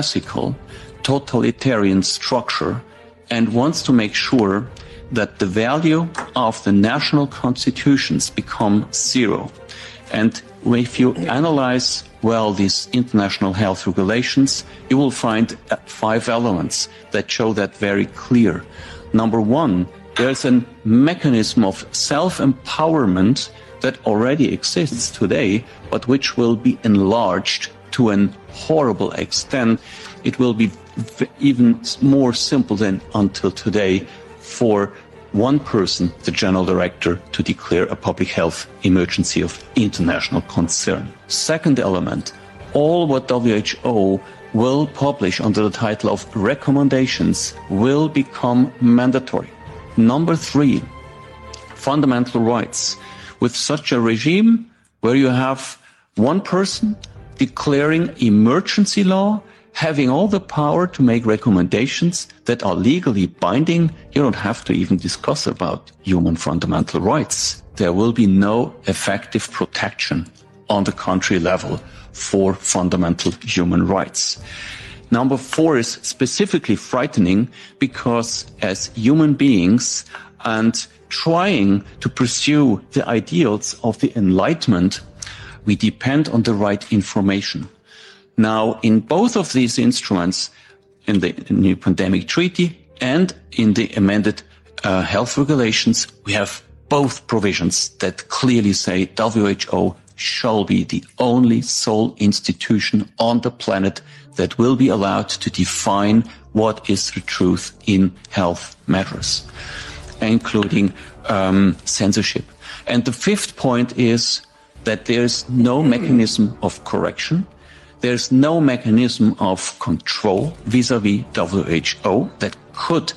classical totalitarian structure and wants to make sure that the value of the national constitutions become zero. And if you analyze well these international health regulations, you will find uh, five elements that show that very clear. Number one, there's a mechanism of self-empowerment that already exists today, but which will be enlarged to an horrible extent. It will be even more simple than until today for one person, the general director, to declare a public health emergency of international concern. Second element, all what WHO will publish under the title of recommendations will become mandatory. Number three, fundamental rights. With such a regime where you have one person declaring emergency law, having all the power to make recommendations that are legally binding, you don't have to even discuss about human fundamental rights. There will be no effective protection on the country level for fundamental human rights. Number four is specifically frightening because as human beings and trying to pursue the ideals of the Enlightenment, we depend on the right information. Now, in both of these instruments, in the new pandemic treaty and in the amended uh, health regulations, we have both provisions that clearly say WHO shall be the only sole institution on the planet that will be allowed to define what is the truth in health matters, including um, censorship. And the fifth point is that there's no mechanism of correction. There's no mechanism of control vis-a-vis WHO that could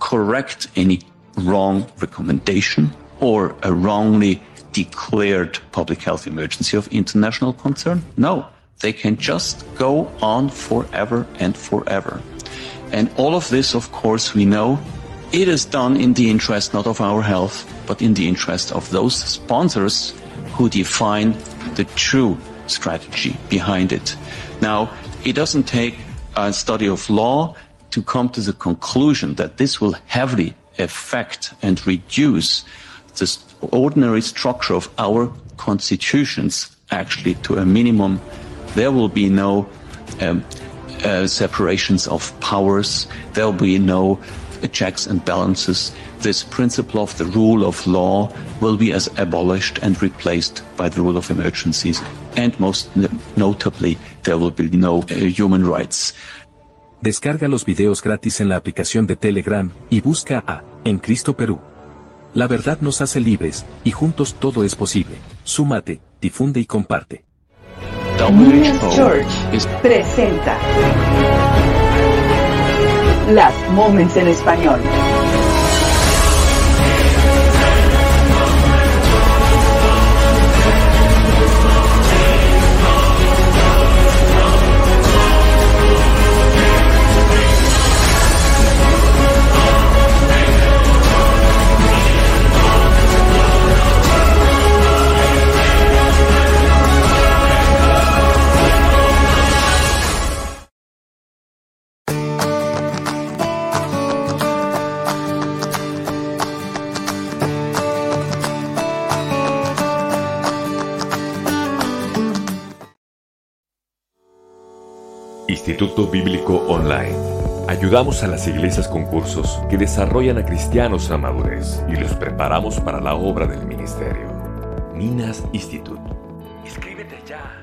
correct any wrong recommendation or a wrongly declared public health emergency of international concern. No, they can just go on forever and forever. And all of this, of course, we know it is done in the interest not of our health, but in the interest of those sponsors who define the true strategy behind it. Now, it doesn't take a study of law to come to the conclusion that this will heavily affect and reduce the ordinary structure of our constitutions actually to a minimum there will be no um, uh, separations of powers. There will be no checks and balances. This principle of the rule of law will be as abolished and replaced by the rule of emergencies. And most notably, there will be no uh, human rights. Descarga los videos gratis en la aplicación de Telegram y busca a En Cristo Perú. La verdad nos hace libres, y juntos todo es posible. Súmate, difunde y comparte. George presenta Las Moments en Español. Instituto Bíblico Online. Ayudamos a las iglesias con cursos que desarrollan a cristianos a madurez y los preparamos para la obra del ministerio. Minas Institute. Inscríbete ya.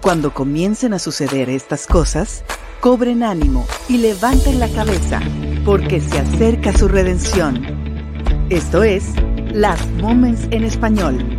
Cuando comiencen a suceder estas cosas, cobren ánimo y levanten la cabeza, porque se acerca su redención. Esto es las Moments en español.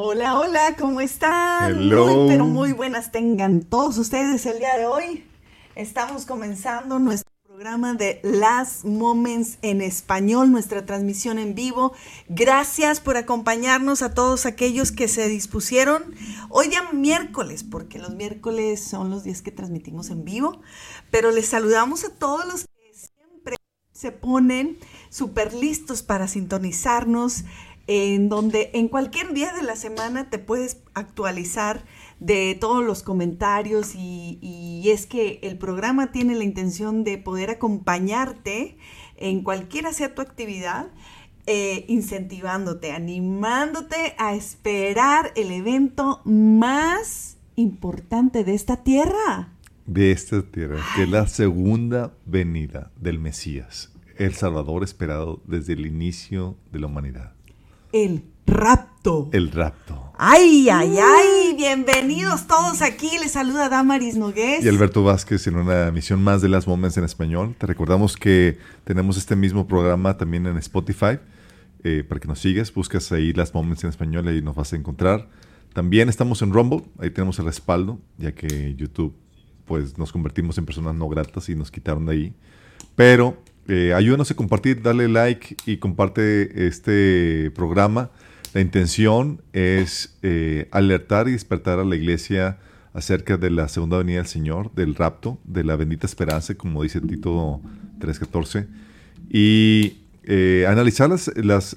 Hola, hola, ¿cómo están? Hello. Muy, pero muy buenas tengan todos ustedes el día de hoy. Estamos comenzando nuestro programa de Last Moments en español, nuestra transmisión en vivo. Gracias por acompañarnos a todos aquellos que se dispusieron hoy día miércoles, porque los miércoles son los días que transmitimos en vivo, pero les saludamos a todos los que siempre se ponen súper listos para sintonizarnos en donde en cualquier día de la semana te puedes actualizar de todos los comentarios y, y, es que el programa tiene la intención de poder acompañarte en cualquiera sea tu actividad, eh, incentivándote, animándote a esperar el evento más importante de esta tierra. De esta tierra, que es la segunda venida del Mesías, el Salvador esperado desde el inicio de la humanidad el rapto. El rapto. Ay, ay, ay, bienvenidos todos aquí. Les saluda Damaris Nogués. Y Alberto Vázquez en una emisión más de Las Moments en Español. Te recordamos que tenemos este mismo programa también en Spotify. Eh, para que nos sigas, buscas ahí Las Moments en Español y nos vas a encontrar. También estamos en Rumble, ahí tenemos el respaldo, ya que YouTube, pues nos convertimos en personas no gratas y nos quitaron de ahí. Pero eh, ayúdanos a compartir, dale like y comparte este programa. La intención es eh, alertar y despertar a la iglesia acerca de la segunda venida del Señor, del rapto, de la bendita esperanza, como dice Tito 3.14, y eh, analizar las, las,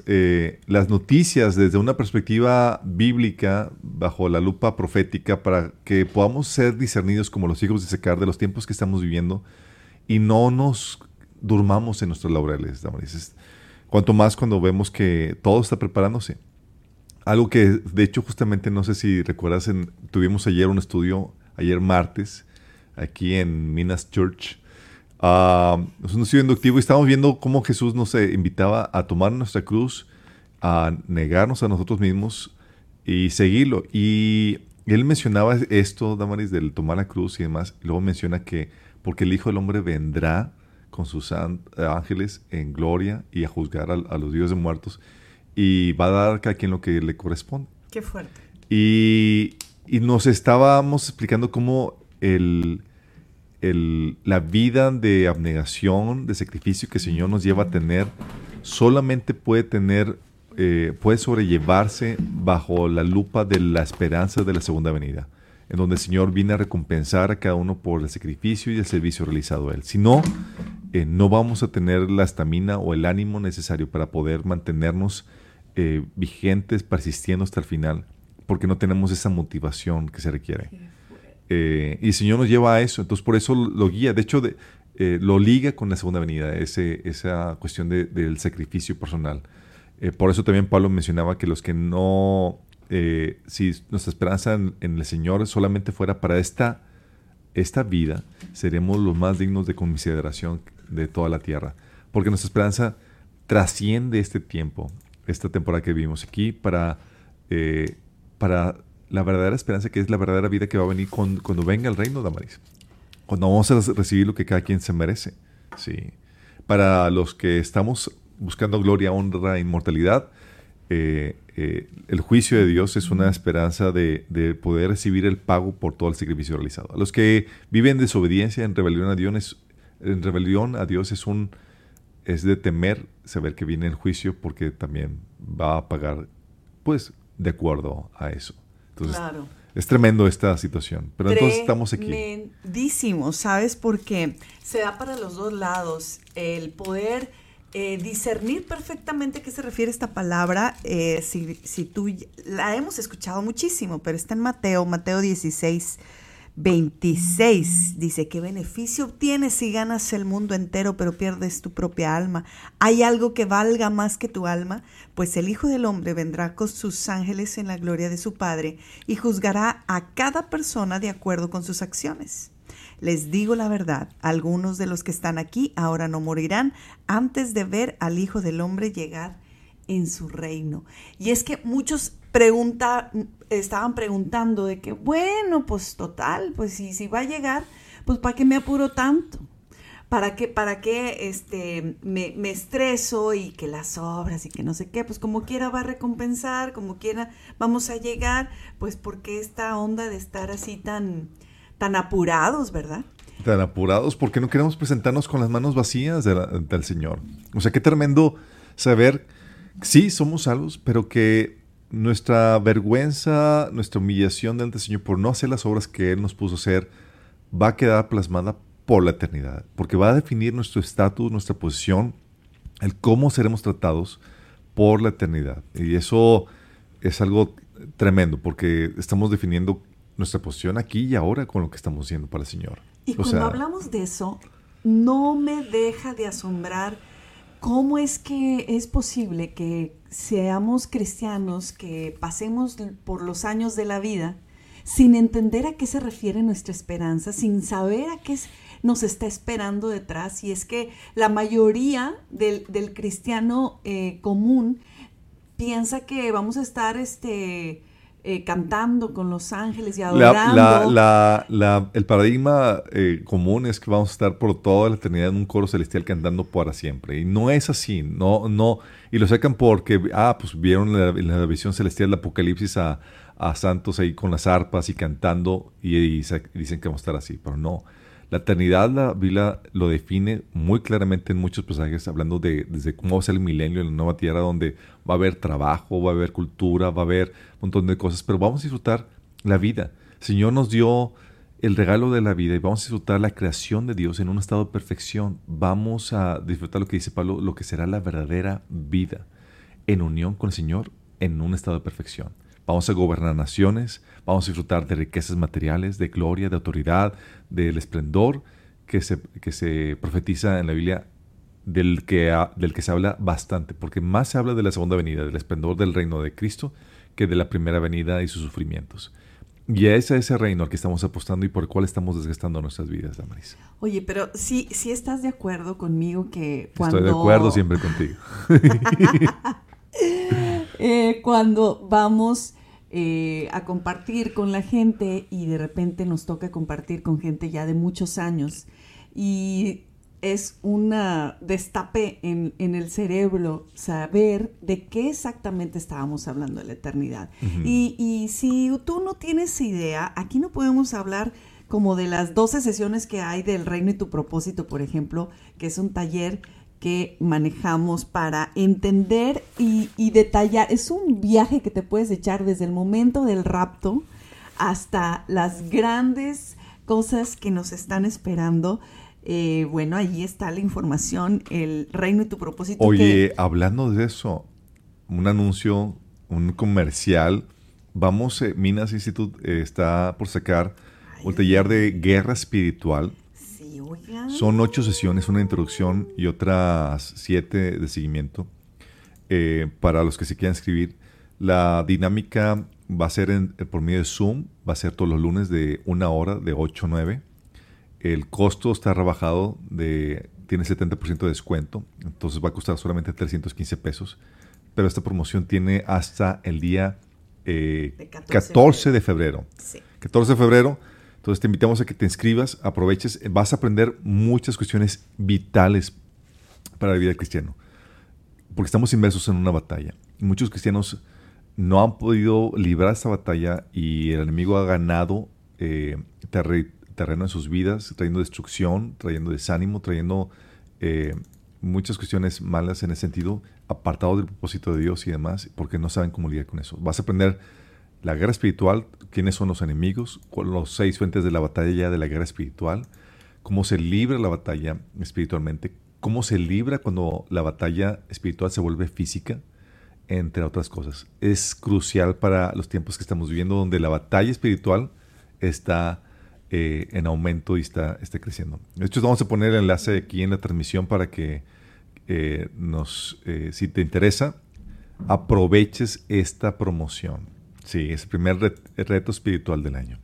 las, noticias desde una perspectiva bíblica, bajo la lupa profética, para que podamos ser discernidos como los hijos de secar de los tiempos que estamos viviendo y no nos durmamos en nuestros laureles, Damaris. Cuanto más cuando vemos que todo está preparándose. Algo que, de hecho, justamente, no sé si recuerdas, tuvimos ayer un estudio, ayer martes, aquí en Minas Church. Es un estudio inductivo y estábamos viendo cómo Jesús nos invitaba a tomar nuestra cruz, a negarnos a nosotros mismos y seguirlo. Y él mencionaba esto, Damaris, del tomar la cruz y demás. luego menciona que porque el Hijo del Hombre vendrá con sus ángeles en gloria y a juzgar a, los dioses muertos y va a dar a cada quien lo que le corresponde. Qué fuerte. Y, y nos estábamos explicando cómo el, el, la vida de abnegación, de sacrificio que el Señor nos lleva a tener, solamente puede tener, eh, puede sobrellevarse bajo la lupa de la esperanza de la segunda venida en donde el Señor viene a recompensar a cada uno por el sacrificio y el servicio realizado a Él. Si no, eh, no vamos a tener la estamina o el ánimo necesario para poder mantenernos eh, vigentes, persistiendo hasta el final, porque no tenemos esa motivación que se requiere. Eh, y el Señor nos lleva a eso, entonces por eso lo guía, de hecho lo liga con la segunda venida, ese, esa cuestión del sacrificio personal. por eso también Pablo mencionaba que los que no eh, si nuestra esperanza en, el Señor solamente fuera para esta, esta vida, seremos los más dignos de consideración de toda la tierra. Porque nuestra esperanza trasciende este tiempo, esta temporada que vivimos aquí, para, eh, para la verdadera esperanza que es la verdadera vida que va a venir cuando, venga el reino de Amaris. Cuando vamos a recibir lo que cada quien se merece. Sí. Para los que estamos buscando gloria, honra, inmortalidad, eh, eh, el juicio de Dios es una esperanza de, poder recibir el pago por todo el sacrificio realizado. A los que viven desobediencia, en rebelión a Dios, en rebelión a Dios es un es de temer saber que viene el juicio porque también va a pagar, pues, de acuerdo a eso. Entonces, es tremendo esta situación. Pero entonces estamos aquí. Tremendísimo, ¿sabes? Porque se da para los dos lados el poder eh, discernir perfectamente a qué se refiere esta palabra, eh, si, si, tú la hemos escuchado muchísimo, pero está en Mateo, Mateo 16, 26, dice, ¿qué beneficio obtienes si ganas el mundo entero pero pierdes tu propia alma? ¿Hay algo que valga más que tu alma? Pues el Hijo del Hombre vendrá con sus ángeles en la gloria de su Padre y juzgará a cada persona de acuerdo con sus acciones. Les digo la verdad, algunos de los que están aquí ahora no morirán antes de ver al Hijo del Hombre llegar en su reino. Y es que muchos pregunta, estaban preguntando de que, bueno, pues total, pues si, si va a llegar, pues ¿para qué me apuro tanto? ¿para qué, para qué este, me, me, estreso y que las obras y que no sé qué? Pues como quiera va a recompensar, como quiera vamos a llegar, pues porque esta onda de estar así tan, tan apurados, ¿verdad? Tan apurados porque no queremos presentarnos con las manos vacías del Señor. O sea, qué tremendo saber, sí, somos salvos, pero que nuestra vergüenza, nuestra humillación delante del Señor por no hacer las obras que Él nos puso a hacer, va a quedar plasmada por la eternidad, porque va a definir nuestro estatus, nuestra posición, el cómo seremos tratados por la eternidad. Y eso es algo tremendo, porque estamos definiendo nuestra posición aquí y ahora con lo que estamos haciendo para el Señor. Y cuando hablamos de eso, no me deja de asombrar cómo es que es posible que seamos cristianos, que pasemos por los años de la vida sin entender a qué se refiere nuestra esperanza, sin saber a qué nos está esperando detrás y es que la mayoría del, del eh, común piensa que vamos a estar este, eh, cantando con los ángeles y adorando. La, el paradigma eh, común es que vamos a estar por toda la eternidad en un coro celestial cantando para siempre. Y no es así, no, no. Y lo sacan porque, ah, pues vieron en la, visión celestial del Apocalipsis a, a, santos ahí con las arpas y cantando y, y dicen que vamos a estar así, pero no. La eternidad, la Biblia lo define muy claramente en muchos pasajes, hablando de desde cómo va a ser el milenio en la nueva tierra, donde va a haber trabajo, va a haber cultura, va a haber un montón de cosas, pero vamos a disfrutar la vida. El Señor nos dio el regalo de la vida y vamos a disfrutar la creación de Dios en un estado de perfección. Vamos a disfrutar lo que dice Pablo, lo que será la verdadera vida en unión con el Señor en un estado de perfección. Vamos a gobernar naciones, vamos a disfrutar de riquezas materiales, de gloria, de autoridad, del esplendor que se, que se profetiza en la Biblia, del que, del que se habla bastante, porque más se habla de la segunda venida, del esplendor del reino de Cristo, que de la primera venida y sus sufrimientos. Y es ese reino al que estamos apostando y por el cual estamos desgastando nuestras vidas, Damaris. Oye, pero sí, sí estás de acuerdo conmigo que cuando... Estoy de acuerdo siempre contigo. Eh, cuando vamos eh, a compartir con la gente y de repente nos toca compartir con gente ya de muchos años y es una destape en, el cerebro saber de qué exactamente estábamos hablando de la eternidad. y, y, si tú no tienes idea, aquí no podemos hablar como de las 12 sesiones que hay del reino y tu propósito, por ejemplo, que es un taller que manejamos para entender y, detallar. Es un viaje que te puedes echar desde el momento del rapto hasta las grandes cosas que nos están esperando. Eh, bueno, ahí está la información, el reino y tu propósito. Oye, hablando de eso, un anuncio, un comercial. Vamos, eh, Minas Institute eh, está por sacar un taller de guerra espiritual son ocho sesiones, una introducción y otras siete de seguimiento. Eh, para los que se quieran inscribir, la dinámica va a ser por medio de Zoom, va a ser todos los lunes de una hora, de 8 a 9. El costo está rebajado, de, tiene 70% de descuento, entonces va a costar solamente 315 pesos. Pero esta promoción tiene hasta el día 14, eh, de febrero. 14 de febrero entonces te invitamos a que te inscribas, aproveches, vas a aprender muchas cuestiones vitales para la vida del cristiano, porque estamos inmersos en una batalla. muchos cristianos no han podido librar esta batalla y el enemigo ha ganado eh, terreno en sus vidas, trayendo destrucción, trayendo desánimo, trayendo eh, muchas cuestiones malas en ese sentido, apartado del propósito de Dios y demás, porque no saben cómo lidiar con eso. Vas a aprender la guerra espiritual, quiénes son los enemigos, los seis fuentes de la batalla de la guerra espiritual, cómo se libra la batalla espiritualmente, cómo se libra cuando la batalla espiritual se vuelve física, entre otras cosas. Es crucial para los tiempos que estamos viviendo, donde la batalla espiritual está eh, en aumento y está, está creciendo. De hecho, vamos a poner el enlace aquí en la transmisión para que eh, nos, eh, si te interesa, aproveches esta promoción. Sí, es primer reto espiritual del año.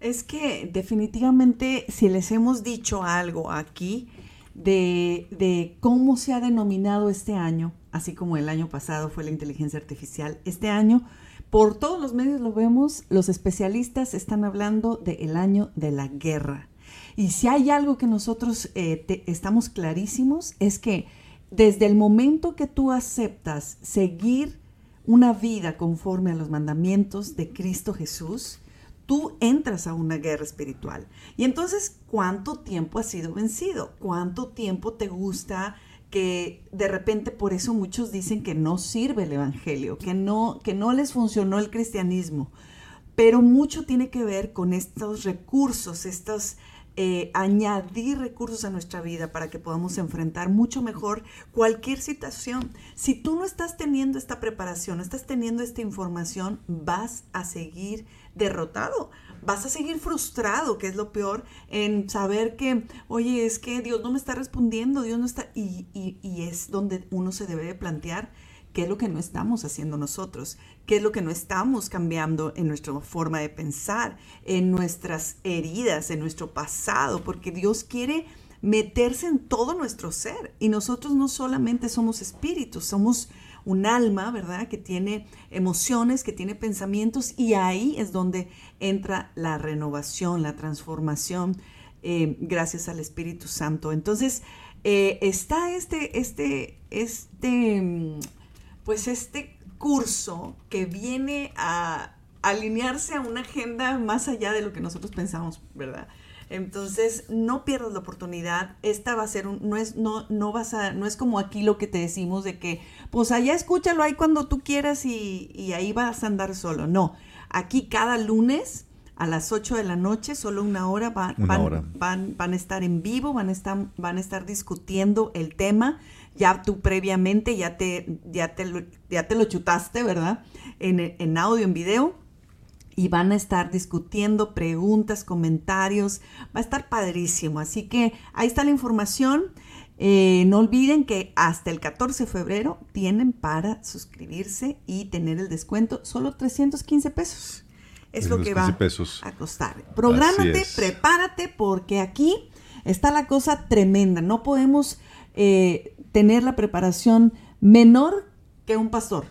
Es que definitivamente si les hemos dicho algo aquí de, cómo se ha denominado este año, así como el año pasado fue la inteligencia artificial, este año por todos los medios lo vemos, los especialistas están hablando del año de la guerra. Y si hay algo que nosotros eh, estamos clarísimos es que desde el momento que tú aceptas seguir una vida conforme a los mandamientos de Cristo Jesús, tú entras a una guerra espiritual. Y entonces, ¿cuánto tiempo has sido vencido? ¿Cuánto tiempo te gusta que de repente por eso muchos dicen que no sirve el evangelio, que no que no les funcionó el cristianismo? Pero mucho tiene que ver con estos recursos, estos eh, añadir recursos a nuestra vida para que podamos enfrentar mucho mejor cualquier situación. Si tú no estás teniendo esta preparación, no estás teniendo esta información, vas a seguir derrotado. Vas a seguir frustrado, que es lo peor, en saber que, oye, es que Dios no me está respondiendo, Dios no está... Y, y es donde uno se debe de plantear qué es lo que no estamos haciendo nosotros, qué es lo que no estamos cambiando en nuestra forma de pensar, en nuestras heridas, en nuestro pasado, porque Dios quiere meterse en todo nuestro ser y nosotros no solamente somos espíritus, somos un alma, ¿verdad? Que tiene emociones, que tiene pensamientos y ahí es donde entra la renovación, la transformación, eh, gracias al Espíritu Santo. Entonces, eh, está este, este, este mm, pues este curso que viene a alinearse a una agenda más allá de lo que nosotros pensamos, ¿verdad? Entonces, no pierdas la oportunidad. Esta va a ser un, no es, no, no vas a, no es como aquí lo que te decimos de que, pues allá escúchalo ahí cuando tú quieras y, y ahí vas a andar solo. No, aquí cada lunes a las 8 de la noche, solo una hora, van, Van, van, a estar en vivo, van a estar, van a estar discutiendo el tema ya tú previamente ya te, ya te, lo, ya te lo chutaste, ¿verdad? En, en audio, en video. Y van a estar discutiendo preguntas, comentarios. Va a estar padrísimo. Así que ahí está la información. Eh, no olviden que hasta el 14 de febrero tienen para suscribirse y tener el descuento solo 315 pesos. Es lo que va a costar. Prográmate, prepárate porque aquí está la cosa tremenda. No podemos eh, tener la preparación menor que un pastor.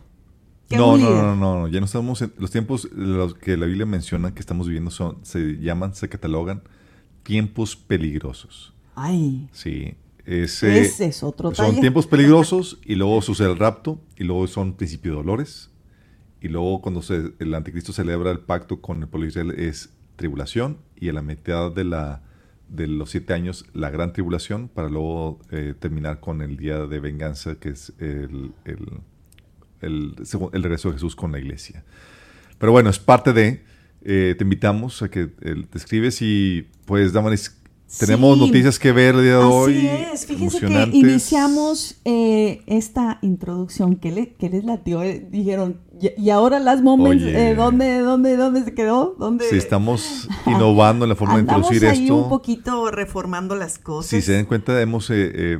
no, no, no, no, no, ya no estamos en los tiempos los que la Biblia menciona que estamos viviendo son, se llaman, se catalogan tiempos peligrosos. Ay. Sí. Ese, es otro Son tiempos peligrosos y luego sucede el rapto y luego son principio de dolores y luego cuando se, el anticristo celebra el pacto con el pueblo es tribulación y a la mitad de la de los siete años la gran tribulación para luego eh, terminar con el día de venganza que es el, el, el, regreso de Jesús con la iglesia. Pero bueno, es parte de, eh, te invitamos a que te escribes y pues Damaris tenemos noticias que ver el día de hoy. Así es, fíjense que iniciamos eh, esta introducción que, le, que les latió. Eh, dijeron, y, ahora las moments, eh, ¿dónde, dónde, ¿dónde se quedó? ¿Dónde? Sí, estamos innovando en la forma de introducir ahí esto. un poquito reformando las cosas. Si se dan cuenta, hemos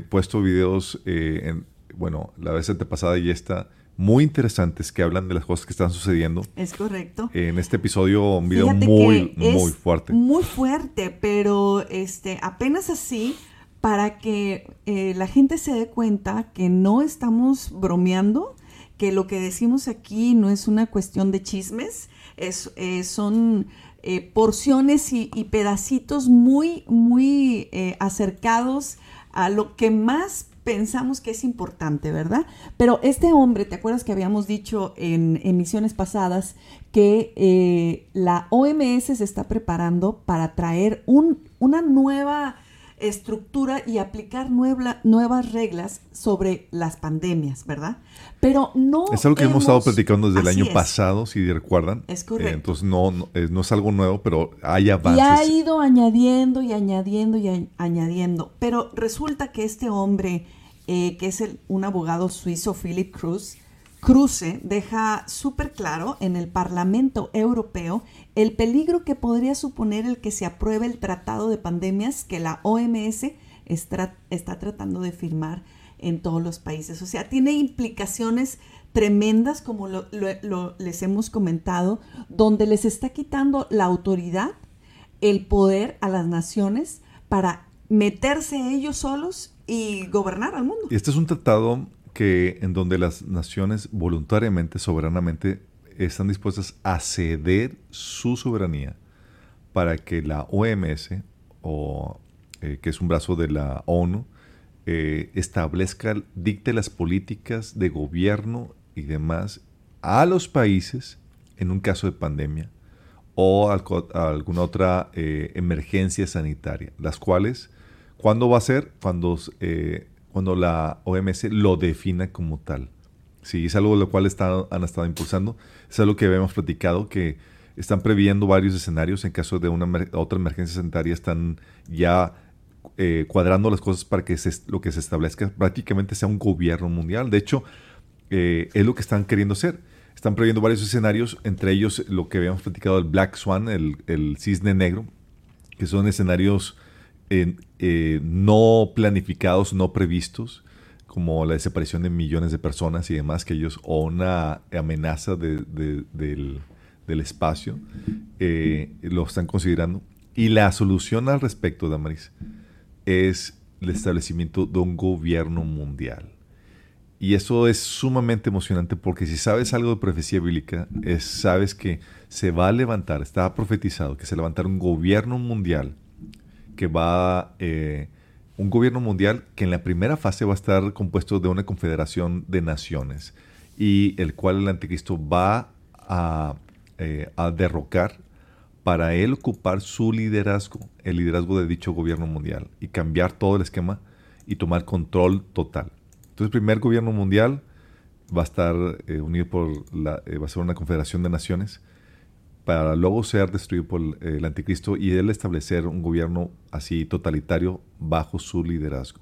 puesto videos, en, bueno, la vez antepasada y esta muy interesantes que hablan de las cosas que están sucediendo. Es correcto. En este episodio, un video muy, muy fuerte. Muy fuerte, pero este, apenas así para que eh, la gente se dé cuenta que no estamos bromeando, que lo que decimos aquí no es una cuestión de chismes, es, eh, son eh, porciones y, pedacitos muy, muy acercados a lo que más pensamos que es importante, ¿verdad? Pero este hombre, ¿te acuerdas que habíamos dicho en emisiones pasadas que eh, la OMS se está preparando para traer un, una nueva estructura y aplicar nuevas reglas sobre las pandemias, ¿verdad? Pero no... Es algo que hemos, estado platicando desde el año pasado, si recuerdan. Es correcto. Eh, entonces no, no, es algo nuevo, pero hay avances. Y ha ido añadiendo y añadiendo y añadiendo. Pero resulta que este hombre, eh, que es el, un abogado suizo, Philip Cruz, Cruce deja súper claro en el Parlamento Europeo el peligro que podría suponer el que se apruebe el tratado de pandemias que la OMS está, tratando de firmar en todos los países. O sea, tiene implicaciones tremendas, como les hemos comentado, donde les está quitando la autoridad, el poder a las naciones para meterse ellos solos y gobernar al mundo. Este es un tratado que en donde las naciones voluntariamente, soberanamente, están dispuestas a ceder su soberanía para que la OMS o, eh, que es un brazo de la ONU, eh, establezca, dicte las políticas de gobierno y demás a los países en un caso de pandemia o alguna otra eh, emergencia sanitaria, las cuales, ¿cuándo va a ser? Cuando, cuando la OMS lo defina como tal. Sí, es algo de lo cual han estado impulsando. Es algo que habíamos platicado, que están previendo varios escenarios en caso de una otra emergencia sanitaria. Están ya eh, cuadrando las cosas para que lo que se establezca prácticamente sea un gobierno mundial. De hecho, eh, es lo que están queriendo hacer. Están previendo varios escenarios, entre ellos lo que habíamos platicado, el Black Swan, el, cisne negro, que son escenarios eh, no planificados, no previstos, como la desaparición de millones de personas y demás, que ellos, o una amenaza del, espacio, eh, lo están considerando. Y la solución al respecto, Damaris, es el establecimiento de un gobierno mundial. Y eso es sumamente emocionante porque si sabes algo de profecía bíblica, es, sabes que se va a levantar, está profetizado que se levantará un gobierno mundial que va eh, un gobierno mundial que en la primera fase va a estar compuesto de una confederación de naciones y el cual el anticristo va a, eh, derrocar para él ocupar su liderazgo, el liderazgo de dicho gobierno mundial y cambiar todo el esquema y tomar control total. Entonces el primer gobierno mundial va a estar eh, unido por la, eh, va a ser una confederación de naciones para luego ser destruido por el anticristo y él establecer un gobierno así totalitario bajo su liderazgo.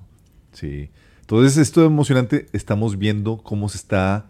Sí. Entonces esto es emocionante, estamos viendo cómo se está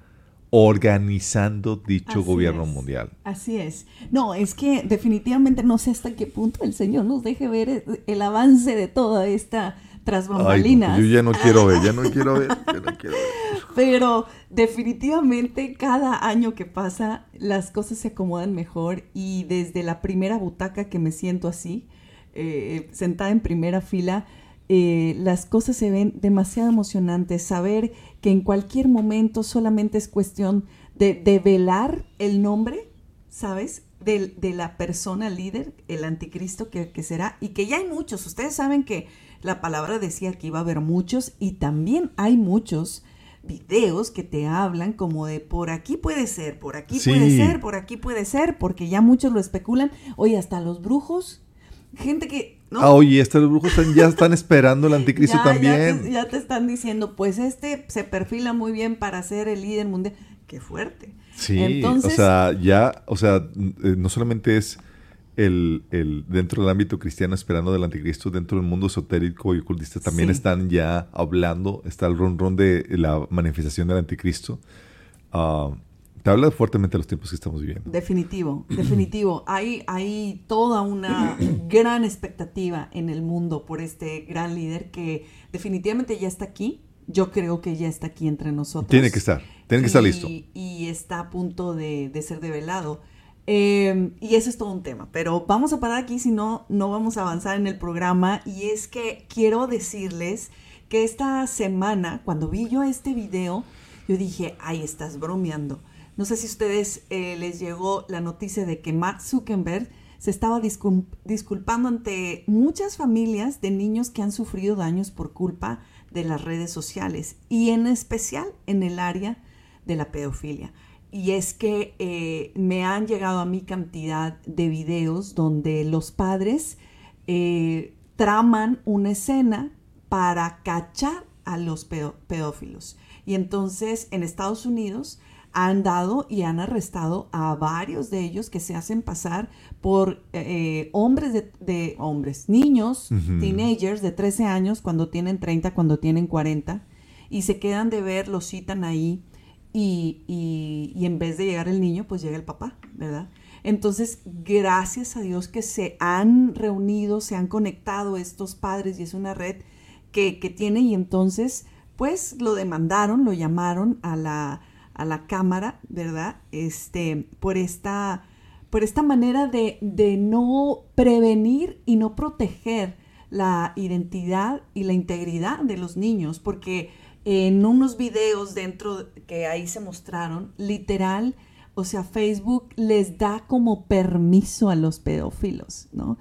organizando dicho gobierno mundial. Así es. No, es que definitivamente no sé hasta qué punto el Señor nos deje ver el avance de toda esta tras pues bambalinas. yo ya no quiero ver, ya no quiero ver, ya no quiero ver. Pero definitivamente cada año que pasa las cosas se acomodan mejor y desde la primera butaca que me siento así, eh, sentada en primera fila, eh, las cosas se ven demasiado emocionantes. Saber que en cualquier momento solamente es cuestión de, velar el nombre, ¿sabes? De, la persona líder, el anticristo que, que será, y que ya hay muchos. Ustedes saben que la palabra decía que iba a haber muchos y también hay muchos videos que te hablan como de por aquí puede ser, por aquí puede ser, por aquí puede ser, porque ya muchos lo especulan. Oye, hasta los brujos, gente que... ¿no? Ah, oye, hasta los brujos ya están esperando el anticristo también. Ya te, están diciendo, pues este se perfila muy bien para ser el líder mundial. Qué fuerte. Sí, o sea, ya, o sea, eh, no solamente es el, el, dentro del ámbito cristiano esperando del anticristo, dentro del mundo esotérico y ocultista también están ya hablando, está el ron ron de la manifestación del anticristo. Ah, te habla fuertemente de los tiempos que estamos viviendo. Definitivo, definitivo. Hay, hay toda una gran expectativa en el mundo por este gran líder que definitivamente ya está aquí. Yo creo que ya está aquí entre nosotros. Tiene que estar, tiene que estar listo. Y está a punto de, de ser develado. Em, y eso es todo un tema, pero vamos a parar aquí, si no, no vamos a avanzar en el programa. Y es que quiero decirles que esta semana, cuando vi yo este video, yo dije, ay, estás bromeando. No sé si a ustedes eh, les llegó la noticia de que Mark Zuckerberg se estaba disculpando ante muchas familias de niños que han sufrido daños por culpa de las redes sociales y en especial en el área de la pedofilia y es que eh, me han llegado a mi cantidad de videos donde los padres eh, traman una escena para cachar a los pedófilos. Y entonces en Estados Unidos han dado y han arrestado a varios de ellos que se hacen pasar por eh, hombres de, hombres, niños, teenagers de 13 años cuando tienen 30, cuando tienen 40, y se quedan de ver, los citan ahí y, en vez de llegar el niño, pues llega el papá, ¿verdad? Entonces, gracias a Dios que se han reunido, se han conectado estos padres y es una red que, tiene y entonces, pues lo demandaron, lo llamaron a la, a la Cámara, ¿verdad? Este, por esta, por esta manera de, de no prevenir y no proteger la identidad y la integridad de los niños, porque en unos videos dentro que ahí se mostraron, literal, o sea, Facebook les da como permiso a los pedófilos, ¿no?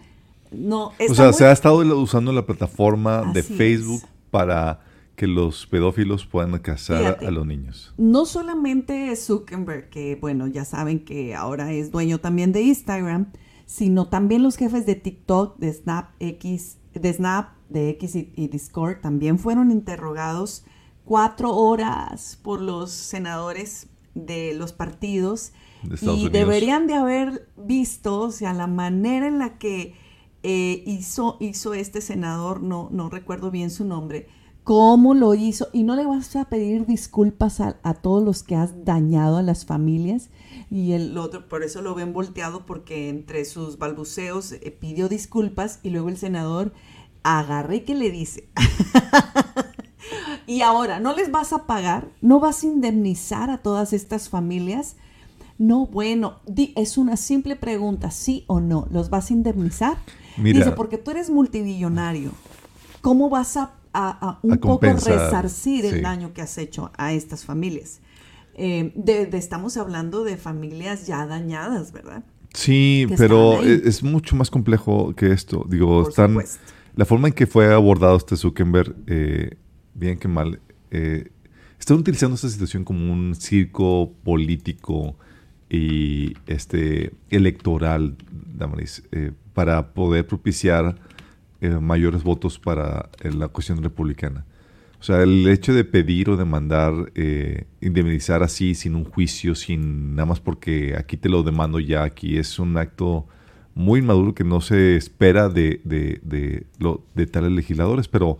no. O sea, se ha estado usando la plataforma de Facebook para que los pedófilos puedan casar a los niños. No solamente Zuckerberg, que bueno, ya saben que ahora es dueño también de Instagram, sino también los jefes de TikTok, de Snap X, de Snap, de X y, Discord también fueron interrogados cuatro horas por los senadores de los partidos y deberían de haber visto, o sea, la manera en la que eh, hizo, hizo este senador, no, no recuerdo bien su nombre, cómo lo hizo. Y no le vas a pedir disculpas a, todos los que has dañado a las familias. Y el otro, por eso lo ven volteado, porque entre sus balbuceos eh, pidió disculpas y luego el senador agarré que le dice. y ahora, ¿no les vas a pagar? ¿No vas a indemnizar a todas estas familias? No, bueno, es una simple pregunta, sí o no, ¿los vas a indemnizar? Dice, porque tú eres multimillonario, ¿cómo vas a, un poco resarcir el daño que has hecho a estas familias? Eh, estamos hablando de familias ya dañadas, ¿verdad? Sí, pero e, es, mucho más complejo que esto. Digo, están, la forma en que fue abordado este Zuckerberg, eh, bien que mal, eh, están utilizando esta situación como un circo político y este electoral, Damaris, eh, para poder propiciar eh, mayores votos para la cuestión republicana. O sea, el hecho de pedir o demandar, indemnizar así, sin un juicio, sin nada más porque aquí te lo demando ya, aquí es un acto muy inmaduro que no se espera de, de, de, lo, de tales legisladores, pero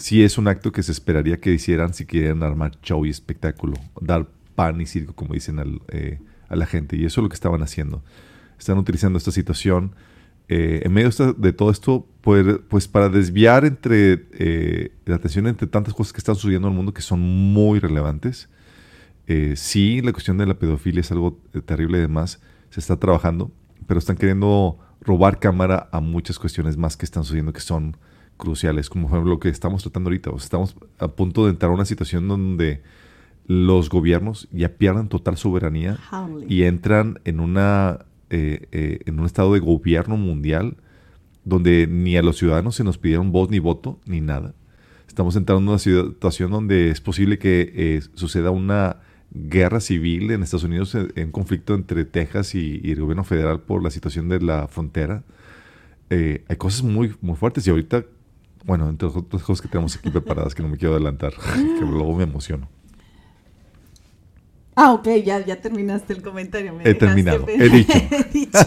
sí es un acto que se esperaría que hicieran si quieren armar show y espectáculo, dar pan y circo, como dicen eh, a la gente. Y eso es lo que estaban haciendo. Están utilizando esta situación eh, en medio de todo esto, pues para desviar entre eh, la atención entre tantas cosas que están sucediendo en el mundo que son muy relevantes. sí, la cuestión de la pedofilia es algo terrible y demás. Se está trabajando pero están queriendo robar cámara a muchas cuestiones más que están sucediendo que son cruciales, como por ejemplo lo que estamos tratando ahorita. estamos a punto de entrar a una situación donde los gobiernos ya pierden total soberanía y entran en, una, eh, eh, en un estado de gobierno mundial donde ni a los ciudadanos se nos pidieron voz ni voto ni nada. Estamos entrando en una situación donde es posible que eh, suceda una guerra civil en Estados Unidos, en, conflicto entre Texas y, el gobierno federal por la situación de la frontera. Eh, hay cosas muy, muy fuertes y ahorita, bueno, entre otras cosas que tenemos aquí preparadas que no me quiero adelantar, que luego me emociono. Ah, ok, ya, ya terminaste el comentario. he terminado, he dicho.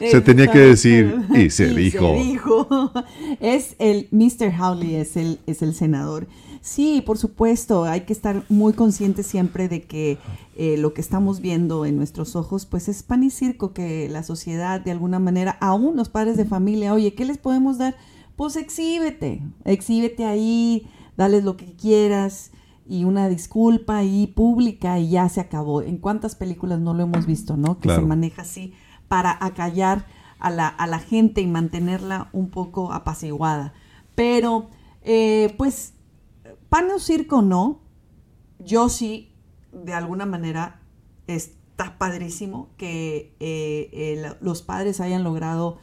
se tenía que decir y se dijo. Se dijo. Es el Mr. Howley, es el, es el senador. Sí, por supuesto, hay que estar muy conscientes siempre de que eh, lo que estamos viendo en nuestros ojos, pues es pan y circo, que la sociedad de alguna manera, aún los padres de familia, oye, ¿qué les podemos dar? Pues exhíbete, exhíbete ahí, dales lo que quieras y una disculpa ahí pública y ya se acabó. ¿En cuántas películas no lo hemos visto, no? Que se maneja así para acallar a la, a la gente y mantenerla un poco apaciguada. Pero, eh, pues pan o circo no, yo sí, de alguna manera, está padrísimo que eh, los padres hayan logrado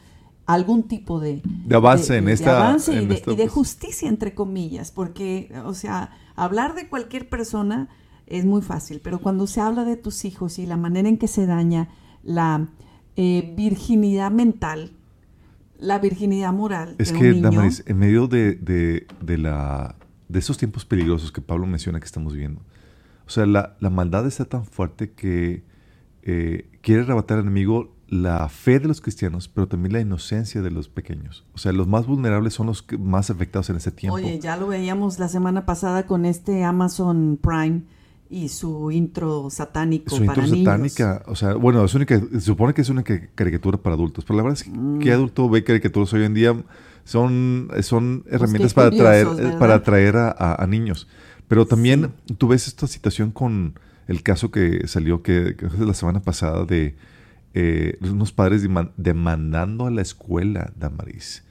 algún tipo de, de avance en esta avance y, de, justicia entre comillas porque o sea hablar de cualquier persona es muy fácil pero cuando se habla de tus hijos y la manera en que se daña la eh, virginidad mental la virginidad moral es que Damaris, en medio de, la de esos tiempos peligrosos que Pablo menciona que estamos viviendo. O sea, la, maldad está tan fuerte que eh, quiere arrebatar al enemigo la fe de los cristianos, pero también la inocencia de los pequeños. O sea, los más vulnerables son los más afectados en ese tiempo. Oye, ya lo veíamos la semana pasada con este Amazon Prime y su intro satánico su intro satánica, o sea, bueno, es única, se supone que es una caricatura para adultos, pero la verdad es que mm. ¿qué adulto ve caricaturas hoy en día? son, son pues herramientas para atraer, eh, para atraer a, niños. Pero también tú ves esta situación con el caso que salió que, la semana pasada de eh, unos padres demandando a la escuela, Damaris,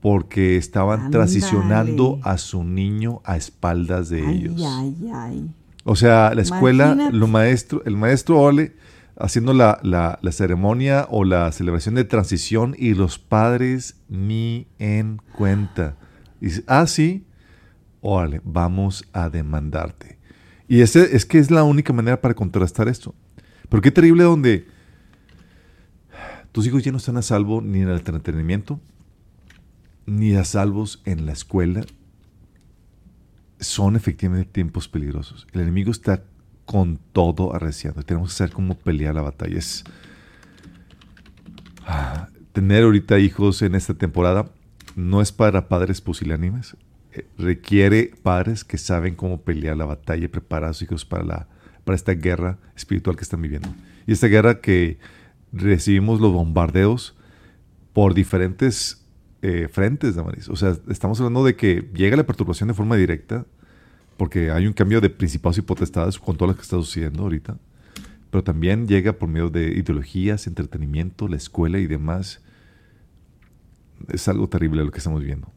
porque estaban transicionando a su niño a espaldas de ellos. O sea, la escuela, lo maestro, el maestro Ole haciendo la, la, la, ceremonia o la celebración de transición y los padres ni en cuenta. Y dice, ah, sí, órale, vamos a demandarte. Y ese, es que es la única manera para contrastar esto. Pero qué terrible donde tus hijos ya no están a salvo ni en el entretenimiento, ni a salvos en la escuela. Son efectivamente tiempos peligrosos. El enemigo está con todo arreciando. Tenemos que saber cómo pelear la batalla. Ah, tener ahorita hijos en esta temporada no es para padres pusilánimes. Eh, requiere padres que saben cómo pelear la batalla y preparar a sus hijos para, la, para esta guerra espiritual que están viviendo. Y esta guerra que recibimos los bombardeos por diferentes eh, frentes de O sea, estamos hablando de que llega la perturbación de forma directa, porque hay un cambio de principados y potestades con todo lo que está sucediendo ahorita, pero también llega por medio de ideologías, entretenimiento, la escuela y demás. Es algo terrible lo que estamos viendo.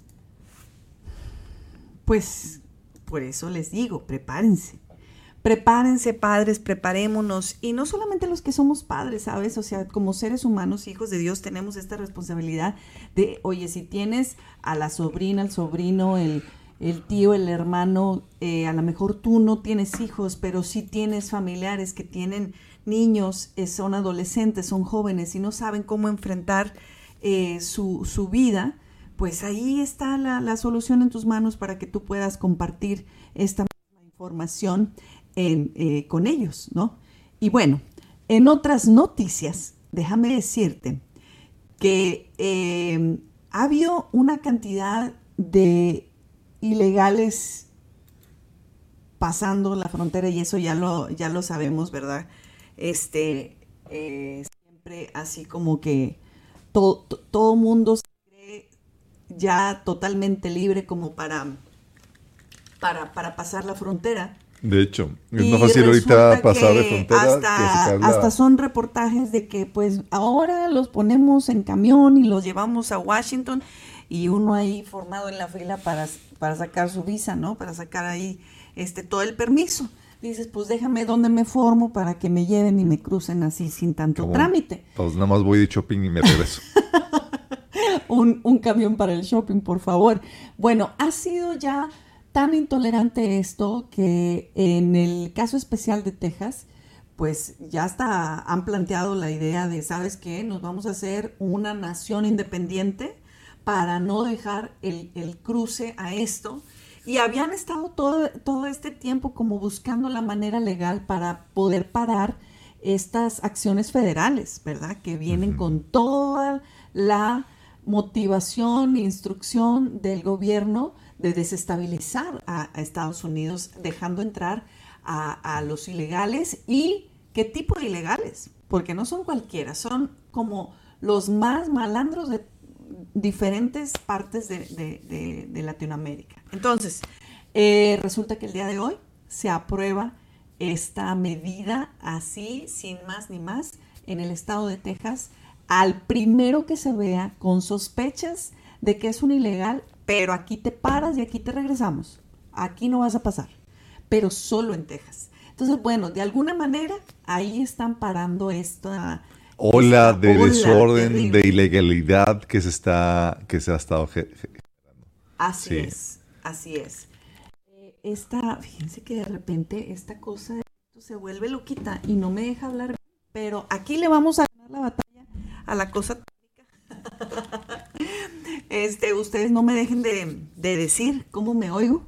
Pues por eso les digo, prepárense. Prepárense padres, preparémonos. Y no solamente los que somos padres, ¿sabes? O sea, como seres humanos, hijos de Dios, tenemos esta responsabilidad de, oye, si tienes a la sobrina, al sobrino, el, tío, el hermano, eh, a lo mejor tú no tienes hijos, pero sí tienes familiares que tienen niños, eh, son adolescentes, son jóvenes y no saben cómo enfrentar eh, su, su, vida, pues ahí está la, la, solución en tus manos para que tú puedas compartir esta información eh, con ellos, ¿no? Y bueno, en otras noticias, déjame decirte que eh, ha habido una cantidad de ilegales pasando la frontera y eso ya lo, ya lo sabemos, ¿verdad? Este, eh, siempre así como que todo, todo mundo se cree ya totalmente libre como para, para, para pasar la frontera. De hecho, es más fácil ahorita pasar de frontera hasta, que hasta son reportajes de que pues ahora los ponemos en camión y los llevamos a Washington y uno ahí formado en la fila para, para sacar su visa, ¿no? Para sacar ahí este todo el permiso. Dices, pues déjame donde me formo para que me lleven y me crucen así sin tanto trámite. Pues nada más voy de shopping y me regreso. un, un camión para el shopping, por favor. Bueno, ha sido ya tan intolerante esto que en el caso especial de Texas, pues ya hasta han planteado la idea de, ¿sabes qué? Nos vamos a hacer una nación independiente para no dejar el, cruce a esto. Y habían estado todo, todo este tiempo como buscando la manera legal para poder parar estas acciones federales, ¿verdad? Que vienen con toda la motivación e instrucción del gobierno de desestabilizar a, Estados Unidos, dejando entrar a, los ilegales y qué tipo de ilegales, porque no son cualquiera, son como los más malandros de diferentes partes de, Latinoamérica. Entonces, eh, resulta que el día de hoy se aprueba esta medida así, sin más ni más, en el estado de Texas, al primero que se vea con sospechas de que es un ilegal pero aquí te paras y aquí te regresamos. Aquí no vas a pasar, pero solo en Texas. Entonces, bueno, de alguna manera ahí están parando esta ola de desorden, de ilegalidad que se está que se ha estado generando. Así es, así es. Eh, esta, fíjense que de repente esta cosa se vuelve loquita y no me deja hablar, pero aquí le vamos a ganar la batalla a la cosa Este, ustedes no me dejen de, decir cómo me oigo,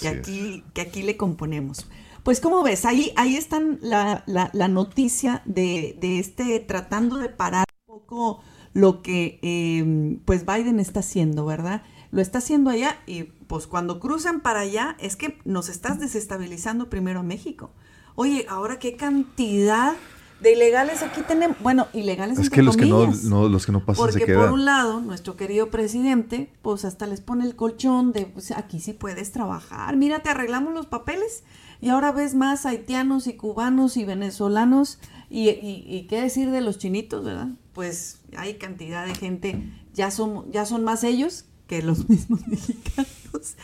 que aquí, que aquí le componemos. Pues como ves, ahí, ahí están la, noticia de, este tratando de parar un poco lo que em, pues Biden está haciendo, ¿verdad? Lo está haciendo allá y pues cuando cruzan para allá es que nos estás desestabilizando primero a México. Oye, ahora qué cantidad de ilegales aquí tenemos, bueno, ilegales es que los que no, los que no pasan porque se quedan. por un lado nuestro querido presidente, pues hasta les pone el colchón de, pues aquí sí puedes trabajar, mira te arreglamos los papeles y ahora ves más haitianos y cubanos y venezolanos y, y, qué decir de los chinitos, ¿verdad? Pues hay cantidad de gente, ya son, ya son más ellos que los mismos mexicanos.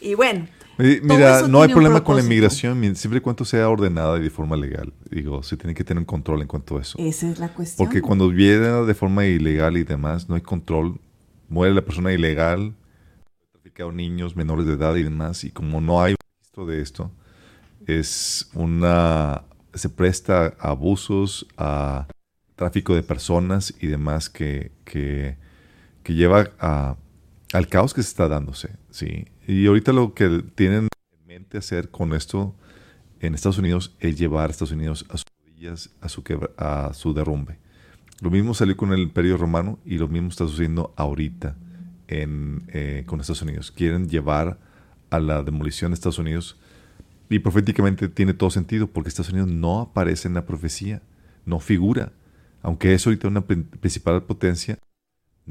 Y bueno. Mira, no hay problema con la inmigración, siempre y cuando sea ordenada y de forma legal. Digo, se tiene que tener un control en cuanto a eso. Esa es la cuestión. Porque cuando viene de forma ilegal y demás, no hay control. Muere la persona ilegal, traficado niños menores de edad y demás. Y como no hay registro de esto, es una. se presta a abusos, a tráfico de personas y demás que, que, que lleva a al caos que se está dándose, ¿sí? Y ahorita lo que tienen en mente hacer con esto en Estados Unidos es llevar a Estados Unidos a sus rodillas, a su, a su derrumbe. Lo mismo salió con el Imperio Romano y lo mismo está sucediendo ahorita en, eh, con Estados Unidos. Quieren llevar a la demolición de Estados Unidos y proféticamente tiene todo sentido porque Estados Unidos no aparece en la profecía, no figura. Aunque es ahorita una principal potencia,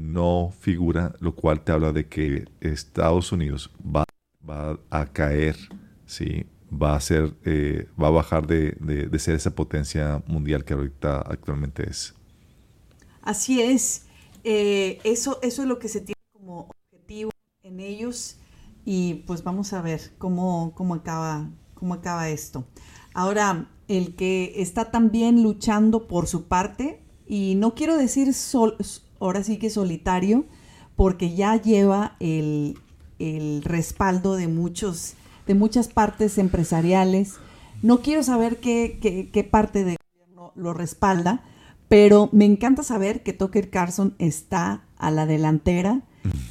no figura, lo cual te habla de que Estados Unidos va, a caer, ¿sí? va a ser, eh, va a bajar de, ser esa potencia mundial que ahorita actualmente es. Así es. Eh, eso, eso es lo que se tiene como objetivo en ellos y pues vamos a ver cómo, cómo, acaba, cómo acaba esto. Ahora, el que está también luchando por su parte, y no quiero decir sol, ahora sí que solitario, porque ya lleva el, respaldo de, muchos, de muchas partes empresariales. No quiero saber qué, qué, parte del gobierno lo respalda, pero me encanta saber que Tucker Carlson está a la delantera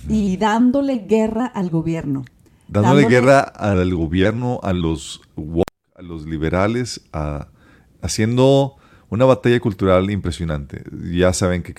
y dándole guerra al gobierno. Dándole, guerra al gobierno, a los, a los liberales, a, haciendo una batalla cultural impresionante. Ya saben que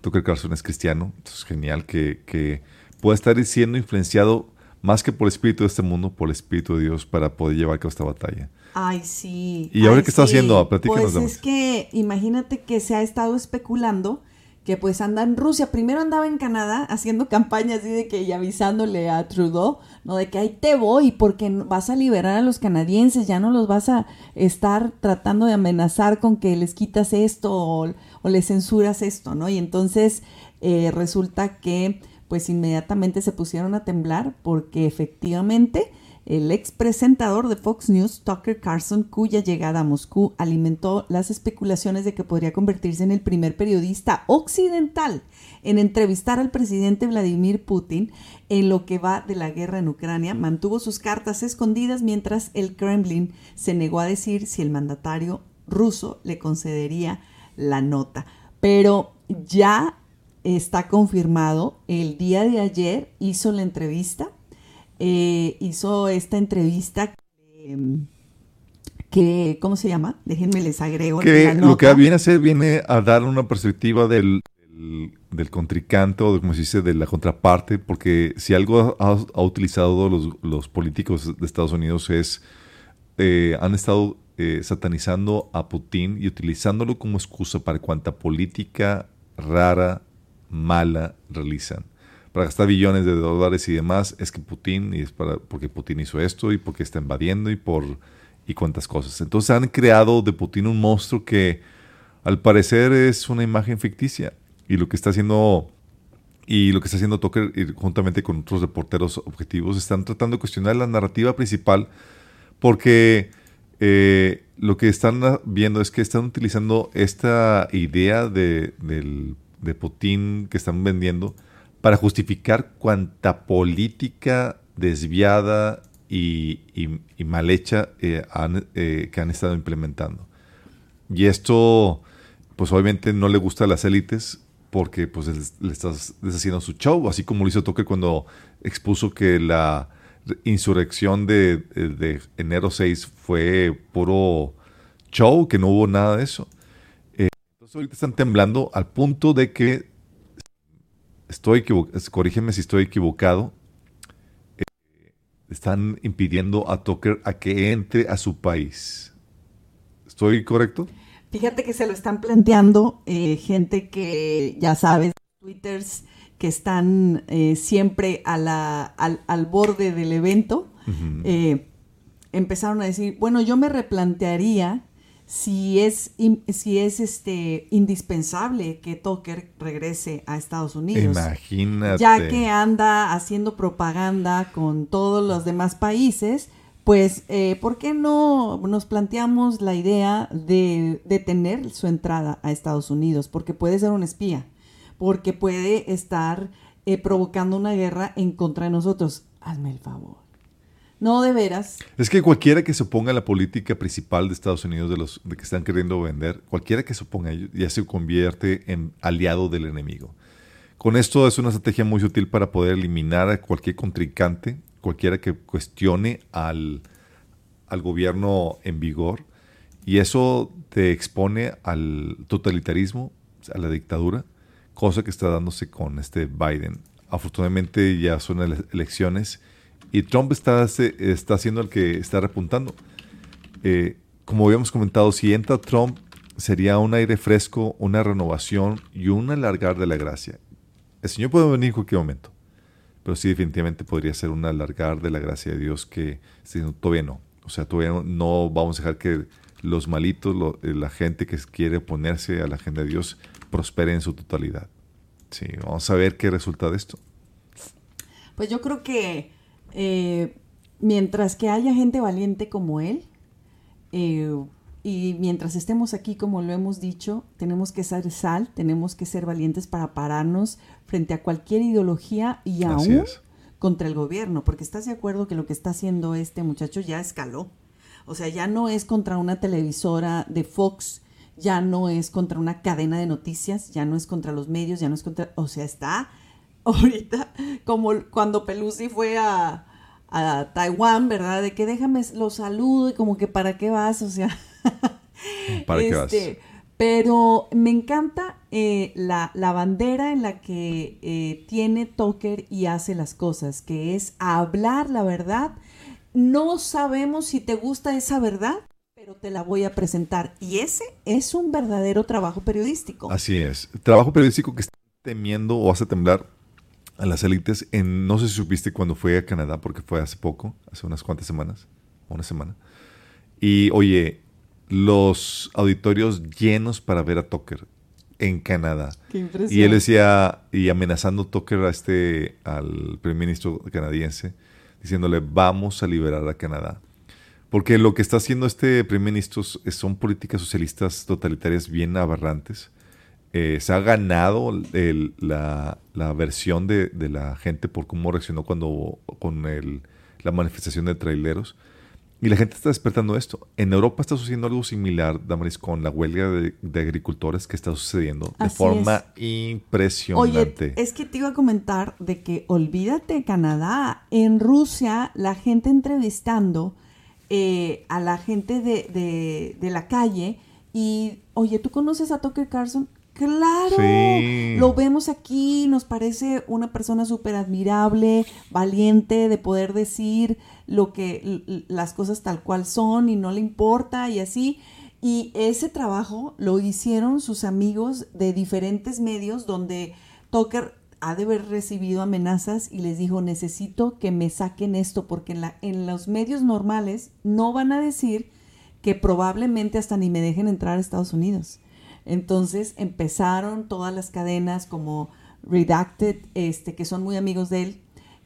Tucker Carlson es cristiano, es genial que, que pueda estar siendo influenciado más que por el espíritu de este mundo, por el espíritu de Dios para poder llevar a cabo esta batalla. Ay, sí. ¿Y ahora qué está haciendo? Platícanos. Pues es que imagínate que se ha estado especulando que pues anda en Rusia. Primero andaba en Canadá haciendo campaña así de que y avisándole a Trudeau, ¿no? De que ahí te voy porque vas a liberar a los canadienses, ya no los vas a estar tratando de amenazar con que les quitas esto o, les censuras esto, ¿no? Y entonces eh, resulta que pues inmediatamente se pusieron a temblar porque efectivamente el ex presentador de Fox News, Tucker Carlson, cuya llegada a Moscú alimentó las especulaciones de que podría convertirse en el primer periodista occidental en entrevistar al presidente Vladimir Putin en lo que va de la guerra en Ucrania, mantuvo sus cartas escondidas mientras el Kremlin se negó a decir si el mandatario ruso le concedería la nota. Pero ya está confirmado, el día de ayer hizo la entrevista eh, hizo esta entrevista que, ¿cómo se llama? Déjenme les agrego. Que lo que viene a hacer viene a dar una perspectiva del, del, contrincante o como se dice, de la contraparte, porque si algo ha, utilizado los, los, políticos de Estados Unidos es, eh, han estado eh, satanizando a Putin y utilizándolo como excusa para cuanta política rara, mala realizan para gastar billones de dólares y demás, es que Putin, y es para, porque Putin hizo esto y porque está invadiendo y por y cuantas cosas. Entonces han creado de Putin un monstruo que al parecer es una imagen ficticia. Y lo que está haciendo y lo que está haciendo Tucker juntamente con otros reporteros objetivos están tratando de cuestionar la narrativa principal porque eh, lo que están viendo es que están utilizando esta idea de, de Putin que están vendiendo para justificar cuanta política desviada y, mal hecha eh, eh, que han estado implementando. Y esto, pues obviamente no le gusta a las élites porque pues le estás deshaciendo su show, así como lo hizo Toque cuando expuso que la insurrección de, de, enero 6 fue puro show, que no hubo nada de eso. Eh, entonces ahorita están temblando al punto de que estoy equivocado, corrígeme si estoy equivocado, eh, están impidiendo a Tucker a que entre a su país. ¿Estoy correcto? Fíjate que se lo están planteando eh, gente que, ya sabes, twitters que están eh, siempre a la, al, borde del evento, empezaron a decir, bueno, yo me replantearía si es, si es este, indispensable que Tucker regrese a Estados Unidos. Imagínate. Ya que anda haciendo propaganda con todos los demás países, pues, eh, ¿por qué no nos planteamos la idea de detener su entrada a Estados Unidos? Porque puede ser un espía, porque puede estar eh, provocando una guerra en contra de nosotros. Hazme el favor. No, de veras. Es que cualquiera que se oponga a la política principal de Estados Unidos, de los de que están queriendo vender, cualquiera que se oponga ya se convierte en aliado del enemigo. Con esto es una estrategia muy útil para poder eliminar a cualquier contrincante, cualquiera que cuestione al, al gobierno en vigor. Y eso te expone al totalitarismo, a la dictadura, cosa que está dándose con este Biden. Afortunadamente ya son elecciones y Trump está, está siendo el que está repuntando. Eh, como habíamos comentado, si entra Trump, sería un aire fresco, una renovación y un alargar de la gracia. El Señor puede venir en cualquier momento, pero sí definitivamente podría ser un alargar de la gracia de Dios que todavía no. O sea, todavía no, vamos a dejar que los malitos, eh, la gente que quiere oponerse a la agenda de Dios, prospere en su totalidad. Sí, vamos a ver qué resulta de esto. Pues yo creo que eh, mientras que haya gente valiente como él, eh, y mientras estemos aquí, como lo hemos dicho, tenemos que ser sal, tenemos que ser valientes para pararnos frente a cualquier ideología y aún contra el gobierno, porque estás de acuerdo que lo que está haciendo este muchacho ya escaló. O sea, ya no es contra una televisora de Fox, ya no es contra una cadena de noticias, ya no es contra los medios, ya no es contra, o sea, está ahorita, como cuando Pelusi fue a, Taiwán, ¿verdad? De que déjame los saludo y como que para qué vas, o sea. ¿Para qué vas? Este, pero me encanta eh, la, bandera en la que eh, tiene Tucker y hace las cosas, que es hablar la verdad. No sabemos si te gusta esa verdad, pero te la voy a presentar. Y ese es un verdadero trabajo periodístico. Así es. Trabajo periodístico que está temiendo o hace temblar a las élites. En, no sé si supiste cuando fue a Canadá, porque fue hace poco, hace unas cuantas semanas, una semana. Y oye, los auditorios llenos para ver a Tucker en Canadá. Qué y él decía, y amenazando Tucker a este, al primer ministro canadiense, diciéndole, vamos a liberar a Canadá. Porque lo que está haciendo este primer ministro son políticas socialistas totalitarias bien aberrantes eh, se ha ganado la, versión de, la gente por cómo reaccionó cuando con la manifestación de traileros. Y la gente está despertando esto. En Europa está sucediendo algo similar, Damaris, con la huelga de, agricultores que está sucediendo de forma impresionante. Oye, es que te iba a comentar de que olvídate Canadá. En Rusia, la gente entrevistando eh, a la gente de, de, la calle y, oye, ¿tú conoces a Tucker Carlson? Claro, lo vemos aquí, nos parece una persona súper admirable, valiente de poder decir lo que las cosas tal cual son y no le importa y así. Y ese trabajo lo hicieron sus amigos de diferentes medios donde Tucker ha de haber recibido amenazas y les dijo, necesito que me saquen esto porque en, la, en los medios normales no van a decir que probablemente hasta ni me dejen entrar a Estados Unidos. Entonces empezaron todas las cadenas como Redacted, este, que son muy amigos de él,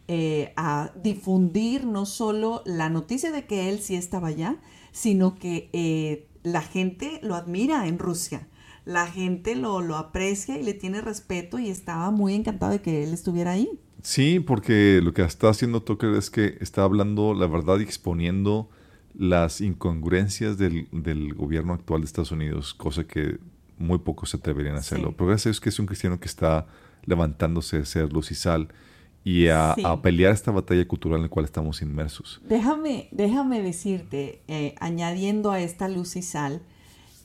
eh, a difundir no solo la noticia de que él sí estaba allá, sino que eh, la gente lo admira en Rusia. La gente lo, lo aprecia y le tiene respeto y estaba muy encantado de que él estuviera ahí. Sí, porque lo que está haciendo Tucker es que está hablando la verdad y exponiendo las incongruencias del, del, gobierno actual de Estados Unidos, cosa que muy pocos se atreverían a hacerlo. Pero gracias a Dios que es un cristiano que está levantándose a ser luz y sal y a, pelear esta batalla cultural en la cual estamos inmersos. Déjame, déjame decirte, eh, añadiendo a esta luz y sal,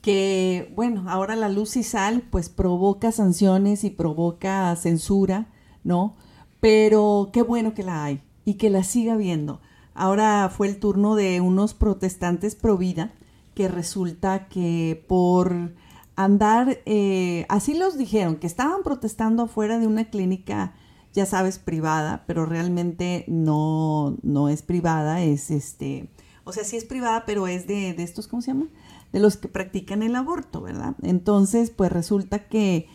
que bueno, ahora la luz y sal pues provoca sanciones y provoca censura, ¿no? Pero qué bueno que la hay y que la siga viendo. Ahora fue el turno de unos protestantes pro vida que resulta que por andar, eh, así los dijeron, que estaban protestando afuera de una clínica, ya sabes, privada, pero realmente no, no es privada, es este, o sea, sí es privada, pero es de, de estos, ¿cómo se llama? de los que practican el aborto, ¿verdad? Entonces, pues resulta que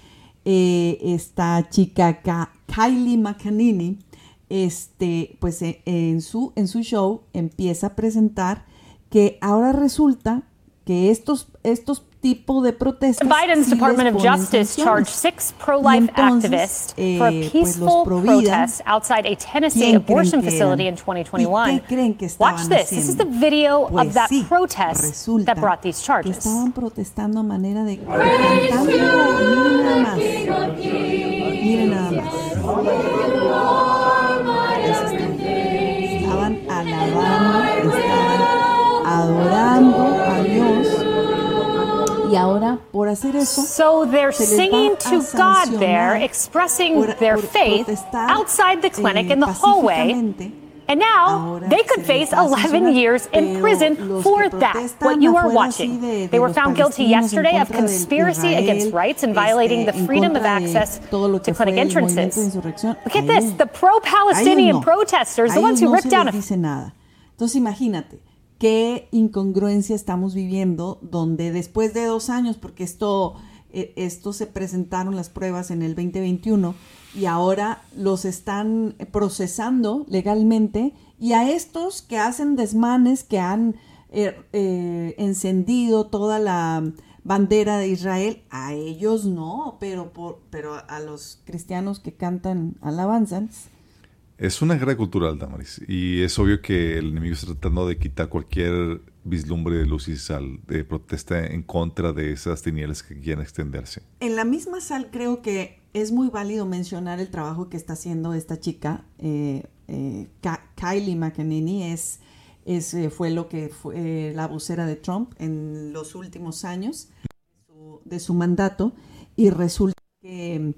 eh, esta chica Kylie McAnini, este, pues eh, en, su, en su show empieza a presentar que ahora resulta que estos, estos tipo de protestas. Biden's sí Department of Justice charged six pro-life activists eh, for a pues peaceful protest outside a Tennessee abortion facility in 2021. Watch this. This is the video pues of that sí, protest that brought these charges. estaban protestando a manera de cantando, miren nada más. Miren nada más. Hacer eso, So they're se les va singing a to God there, sancionar expressing por- their por faith protestar, outside the clinic eh, in the hallway. pacíficamente. And now Ahora they se could les face va a 11 sancionar, years in pero prison los for que that, protestan what you are afuera, watching. así, de- de They were los found guilty palestinos en yesterday of contra de conspiracy Israel, against rights and violating este, the en freedom of contra de access todo lo to que fue clinic el movimiento de entrances. insurrección. Look at A this, ellos- the a pro-Palestinian ellos no. protesters, A the ones ellos who no ripped se down les a dice nada. Entonces imagínate qué incongruencia estamos viviendo donde después de dos años, porque esto, eh, esto se presentaron las pruebas en el 2021 y ahora los están procesando legalmente y a estos que hacen desmanes, que han eh, eh, encendido toda la bandera de Israel, a ellos no, pero, por, pero a los cristianos que cantan alabanzas, Es una guerra cultural, Damaris, y es obvio que el enemigo está tratando de quitar cualquier vislumbre de luz y sal, de protesta en contra de esas tinieblas que quieren extenderse. En la misma sal creo que es muy válido mencionar el trabajo que está haciendo esta chica, eh, eh, Kylie McEnany, es, eh, fue lo que fue la vocera de Trump en los últimos años de su, mandato y resulta que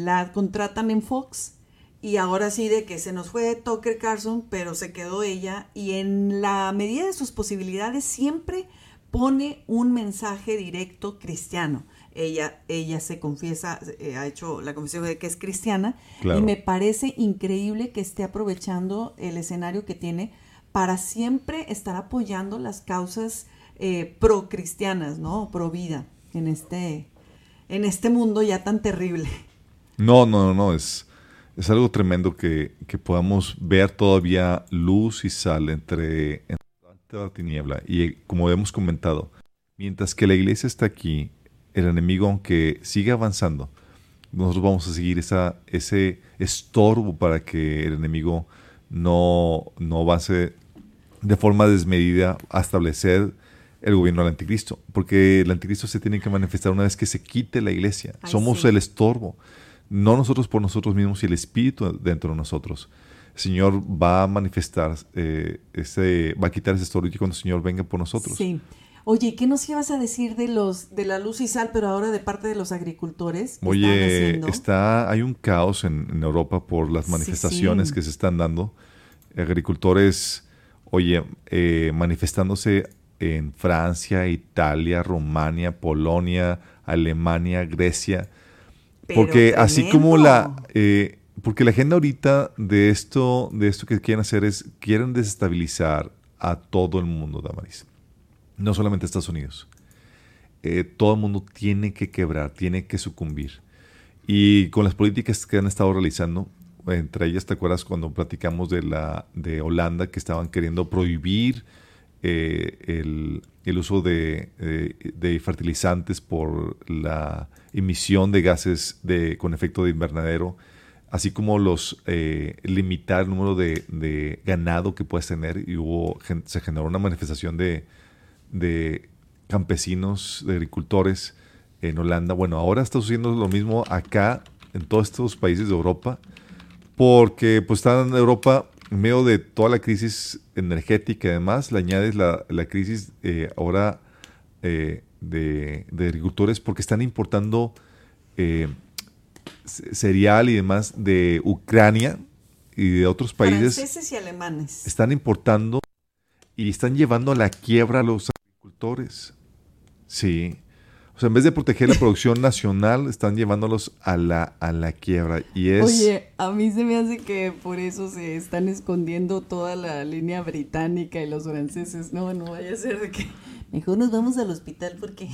la contratan en Fox y ahora sí de que se nos fue Tucker Carlson, pero se quedó ella y en la medida de sus posibilidades siempre pone un mensaje directo cristiano. Ella, ella se confiesa, eh, ha hecho la confesión de que es cristiana Claro. y me parece increíble que esté aprovechando el escenario que tiene para siempre estar apoyando las causas eh, pro cristianas, ¿no? Pro vida en este, en este mundo ya tan terrible. No, no, no, no, es, es algo tremendo que, que podamos ver todavía luz y sal entre, entre la tiniebla. Y eh, como hemos comentado, mientras que la iglesia está aquí, el enemigo, aunque siga avanzando, nosotros vamos a seguir esa, ese estorbo para que el enemigo no, no avance de forma desmedida a establecer el gobierno del anticristo, porque el anticristo se tiene que manifestar una vez que se quite la iglesia. Ay, Somos sí. el estorbo, no nosotros por nosotros mismos y el espíritu dentro de nosotros. El Señor va a manifestar, eh, ese, va a quitar ese estorbo y cuando el Señor venga por nosotros. Sí. Oye, ¿y ¿qué nos ibas a decir de los de la luz y sal, pero ahora de parte de los agricultores? ¿Qué están Oye, está, hay un caos en, en Europa por las Sí, manifestaciones sí. que se están dando. Agricultores, oye, eh, manifestándose en Francia, Italia, Rumania, Polonia, Alemania, Grecia. Pero porque así como la, tremendo. eh, porque la agenda ahorita de esto, de esto que quieren hacer es quieren desestabilizar a todo el mundo, Damaris. No solamente Estados Unidos. Eh, todo el mundo tiene que quebrar, tiene que sucumbir. Y con las políticas que han estado realizando, entre ellas, ¿te acuerdas cuando platicamos de la de Holanda que estaban queriendo prohibir eh, el, uso de, eh, de fertilizantes por la emisión de gases de, con efecto de invernadero, así como los eh, limitar el número de, ganado que puedes tener y hubo se generó una manifestación de, de campesinos, de agricultores en Holanda. Bueno, ahora está sucediendo lo mismo acá en todos estos países de Europa, porque pues están en Europa en medio de toda la crisis energética y demás, le añades la, la crisis eh, ahora eh, de, de agricultores porque están importando eh, cereal y demás de Ucrania y de otros países Franceses y alemanes. están importando y están llevando a la quiebra a los agricultores. Sí. O sea, en vez de proteger la producción nacional, están llevándolos a la, a la quiebra. Y es... Oye, a mí se me hace que por eso se están escondiendo toda la línea británica y los franceses. No, no vaya a ser de que Mejor nos vamos al hospital porque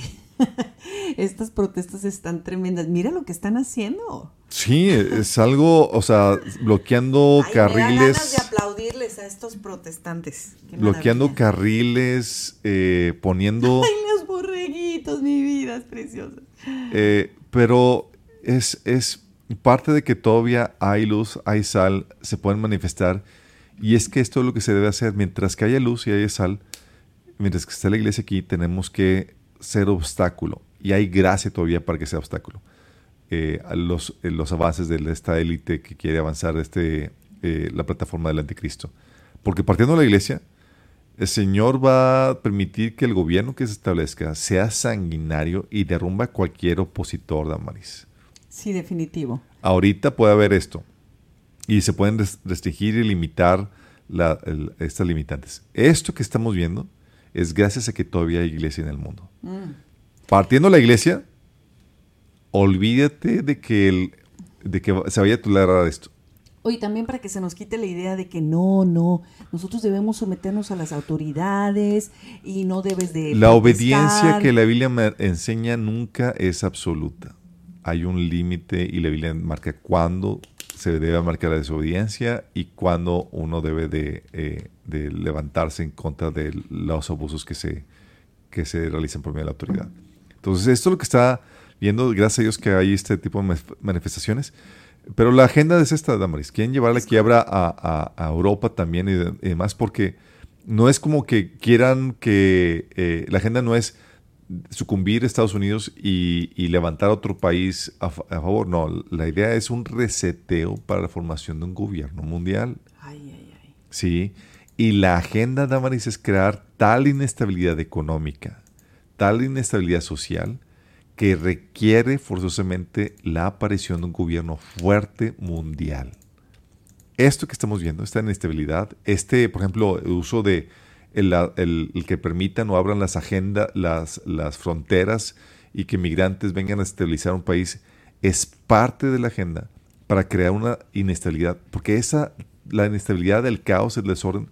estas protestas están tremendas. Mira lo que están haciendo. Sí, es algo, o sea, bloqueando carriles. Me ganas de aplaudirles a estos protestantes. bloqueando carriles, eh, poniendo. Ay, los mi vida es preciosa. Eh, pero es, es parte de que todavía hay luz, hay sal, se pueden manifestar. Y es que esto es lo que se debe hacer. Mientras que haya luz y haya sal, mientras que esté la iglesia aquí, tenemos que ser obstáculo. Y hay gracia todavía para que sea obstáculo. Eh, a los, eh, los avances de esta élite que quiere avanzar este, eh, la plataforma del anticristo. Porque partiendo de la iglesia, el Señor va a permitir que el gobierno que se establezca sea sanguinario y derrumba a cualquier opositor, Damaris. Sí, definitivo. Ahorita puede haber esto. Y se pueden restringir y limitar estas limitantes. Esto que estamos viendo es gracias a que todavía hay iglesia en el mundo. Mm. Partiendo de la iglesia, olvídate de que, el, de que se vaya a tolerar esto. Oye, también para que se nos quite la idea de que no, no, nosotros debemos someternos a las autoridades y no debes de... La obediencia que la Biblia me enseña nunca es absoluta. Hay un límite y la Biblia marca cuándo se debe marcar la desobediencia y cuándo uno debe de, eh, de, levantarse en contra de los abusos que se, que se realizan por medio de la autoridad. Entonces, esto es lo que está viendo, gracias a Dios que hay este tipo de manifestaciones. Pero la agenda es esta, Damaris. Quieren llevar la quiebra a, a, Europa también y, demás porque no es como que quieran que eh, la agenda no es sucumbir a Estados Unidos y, y levantar otro país a, favor. No, la idea es un reseteo para la formación de un gobierno mundial. Ay, ay, ay. Sí. Y la agenda, Damaris, es crear tal inestabilidad económica, tal inestabilidad social, que requiere forzosamente la aparición de un gobierno fuerte mundial. Esto que estamos viendo, esta inestabilidad, este, por ejemplo, el uso de el, que permitan o abran las agendas, las, las fronteras y que migrantes vengan a estabilizar un país, es parte de la agenda para crear una inestabilidad, porque esa, la inestabilidad, el caos, el desorden,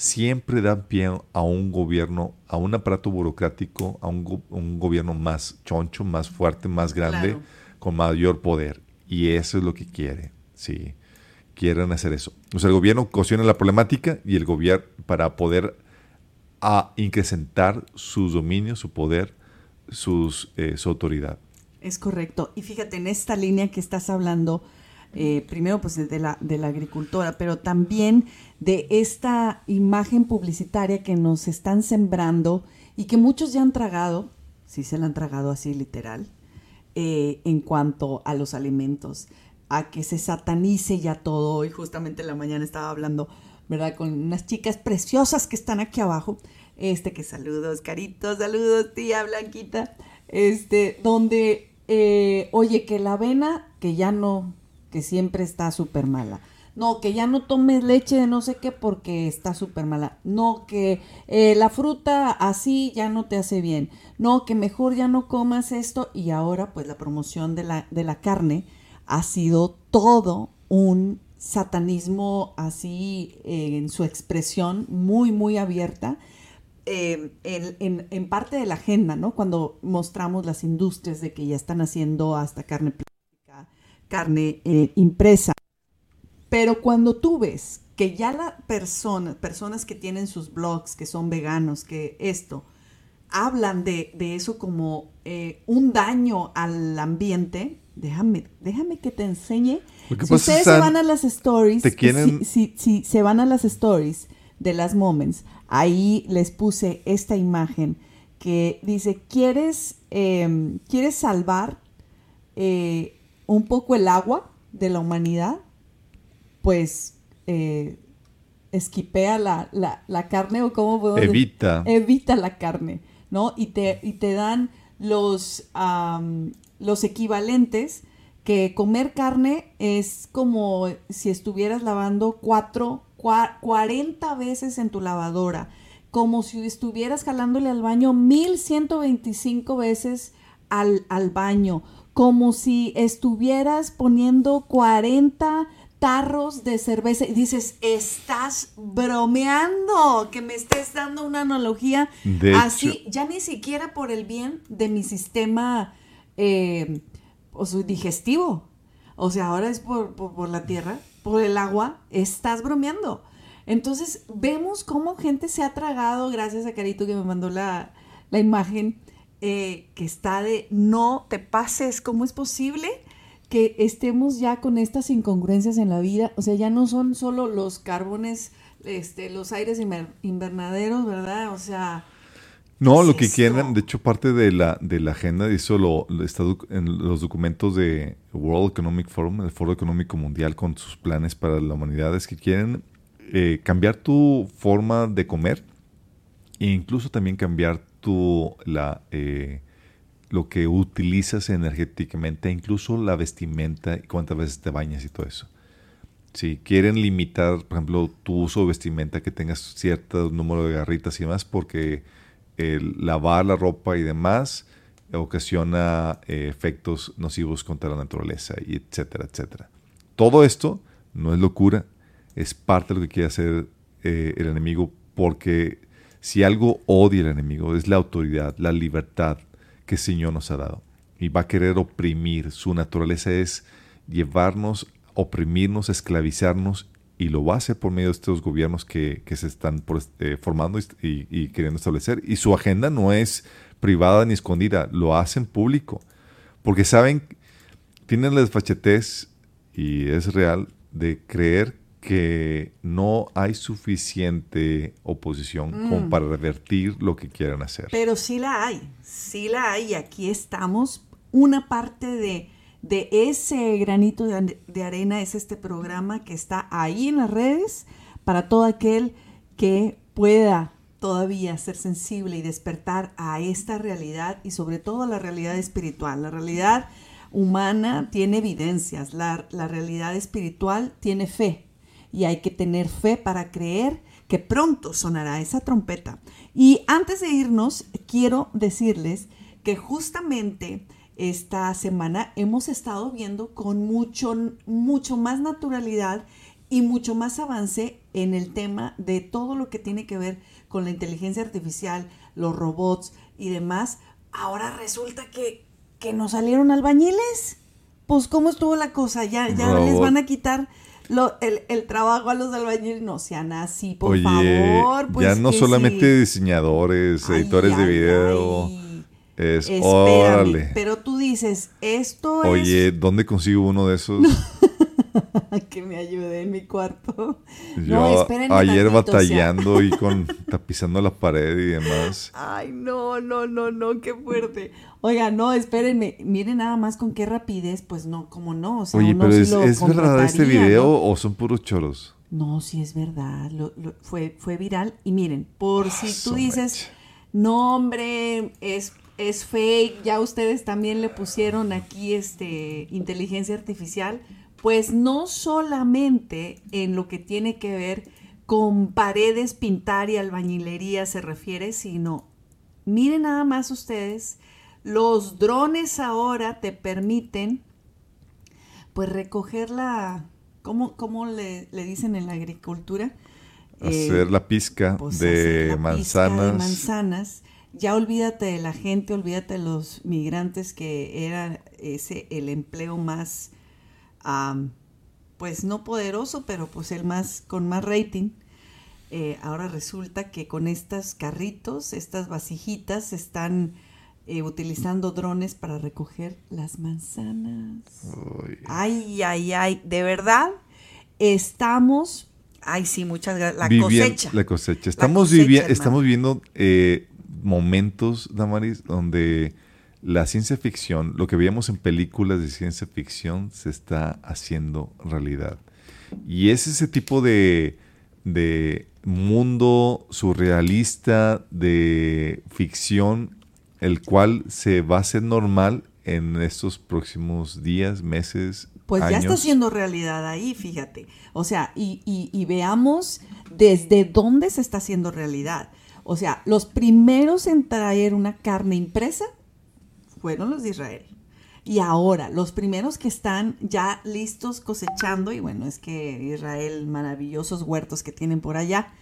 siempre dan pie a un gobierno, a un aparato burocrático, a un, gobierno más choncho, más fuerte, más grande, con mayor poder. Y eso es lo que quiere, sí. Quieren hacer eso. O sea, el gobierno cocina la problemática y el gobierno, para poder a incrementar sus dominios, su poder, sus, eh, su autoridad. Es correcto. Y fíjate, en esta línea que estás hablando, eh, primero pues de la, de la agricultora, pero también de esta imagen publicitaria que nos están sembrando y que muchos ya han tragado, si se la han tragado así literal, eh, en cuanto a los alimentos, a que se satanice ya todo. Y justamente en la mañana estaba hablando, ¿verdad? Con unas chicas preciosas que están aquí abajo. Este, que saludos, caritos, saludos, tía Blanquita. Este, donde, eh, oye, que la avena, que ya no, que siempre está súper mala. No, que ya no tomes leche de no sé qué porque está súper mala. No, que eh, la fruta así ya no te hace bien. No, que mejor ya no comas esto. Y ahora pues la promoción de la, de la carne ha sido todo un satanismo así eh, en su expresión muy, muy abierta. Eh, en, en, parte de la agenda, ¿no? Cuando mostramos las industrias de que ya están haciendo hasta carne carne eh, impresa. Pero cuando tú ves que ya la persona, personas que tienen sus blogs, que son veganos, que esto, hablan de, eso como eh, un daño al ambiente, déjame, déjame que te enseñe. Si ustedes se van a las stories, si, si, se van a las stories de las moments, ahí les puse esta imagen que dice, ¿quieres, em, ¿quieres salvar eh, un poco el agua de la humanidad, pues eh, esquipea la, la, carne o cómo podemos Evita. Evita la carne, ¿no? Y te, y te dan los, los equivalentes que comer carne es como si estuvieras lavando cuatro, 40 veces en tu lavadora, como si estuvieras jalándole al baño 1125 veces al, al baño como si estuvieras poniendo 40 tarros de cerveza y dices, estás bromeando, que me estés dando una analogía así, ya ni siquiera por el bien de mi sistema eh, digestivo. O sea, ahora es por, por, la tierra, por el agua, estás bromeando. Entonces, vemos cómo gente se ha tragado, gracias a Carito que me mandó la, la imagen, eh, que está de no te pases, ¿cómo es posible? que estemos ya con estas incongruencias en la vida, o sea, ya no son solo los carbones, este, los aires invernaderos, ¿verdad? O sea... No, lo que quieren, de hecho, parte de la, de la agenda, eso lo, está en los documentos de World Economic Forum, el Foro Económico Mundial, con sus planes para la humanidad, es que quieren eh, cambiar tu forma de comer e incluso también cambiar tu, la, eh, lo que utilizas energéticamente, incluso la vestimenta y cuántas veces te bañas y todo eso. Si quieren limitar, por ejemplo, tu uso de vestimenta, que tengas cierto número de garritas y demás, porque el lavar la ropa y demás ocasiona eh, efectos nocivos contra la naturaleza, y etcétera, etcétera. Todo esto no es locura, es parte de lo que quiere hacer eh, el enemigo, porque si algo odia el enemigo es la autoridad, la libertad, que el Señor nos ha dado. Y va a querer oprimir. Su naturaleza es llevarnos, oprimirnos, esclavizarnos y lo va a hacer por medio de estos gobiernos que, se están eh, formando y, queriendo establecer. Y su agenda no es privada ni escondida, lo hacen público. Porque saben, tienen la desfachetez, y es real, de creer que no hay suficiente oposición como mm. para revertir lo que quieran hacer. Pero sí la hay, sí la hay. Aquí estamos. Una parte de, de ese granito de, arena es este programa que está ahí en las redes para todo aquel que pueda todavía ser sensible y despertar a esta realidad y sobre todo a la realidad espiritual. La realidad humana tiene evidencias, la, la realidad espiritual tiene fe, y hay que tener fe para creer que pronto sonará esa trompeta. Y antes de irnos, quiero decirles que justamente esta semana hemos estado viendo con mucho, mucho más naturalidad y mucho más avance en el tema de todo lo que tiene que ver con la inteligencia artificial, los robots y demás. Ahora resulta que, que nos salieron albañiles. Pues, ¿cómo estuvo la cosa? Ya, ya les van a quitar el, trabajo a los albañiles no sean así, por favor. Pues ya no solamente diseñadores, editores de video. Es, órale. Pero tú dices, esto es. Oye, ¿dónde consigo uno de esos? que me ayude en mi cuarto. Yo ayer batallando y con tapizando la pared y demás. Ay, no, no, no, no, qué fuerte. Oiga, no, espérenme, miren nada más con qué rapidez, pues no, como no. O sea, Oye, pero es, verdad este video o son puros choros? No, sí es verdad, fue, fue viral. Y miren, por ah, si tú dices, no hombre, es, es fake, ya ustedes también le pusieron aquí este inteligencia artificial pues no solamente en lo que tiene que ver con paredes, pintar y albañilería se refiere, sino, miren nada más ustedes, los drones ahora te permiten pues recoger la, ¿cómo, cómo le, dicen en la agricultura? Hacer eh, la pizca, pues, de, manzanas. manzanas. Ya olvídate de la gente, olvídate de los migrantes que era ese el empleo más pues no poderoso, pero pues el más con más rating. Eh, ahora resulta que con estos carritos, estas vasijitas, están eh, utilizando drones para recoger las manzanas. Ay, ay, ay, de verdad, estamos, ay sí, muchas gracias, la cosecha. La cosecha. Estamos, viviendo, estamos viviendo eh, momentos, Damaris, donde la ciencia ficción, lo que veíamos en películas de ciencia ficción, se está haciendo realidad. Y es ese tipo de, mundo surrealista, de ficción, el cual se va a hacer normal en estos próximos días, meses. Pues ya está siendo realidad ahí, fíjate. O sea, y, y veamos desde dónde se está haciendo realidad. O sea, los primeros en traer una carne impresa fueron los de Israel. Y ahora, los primeros que están ya listos cosechando, y bueno, es que Israel, maravillosos huertos que tienen por allá,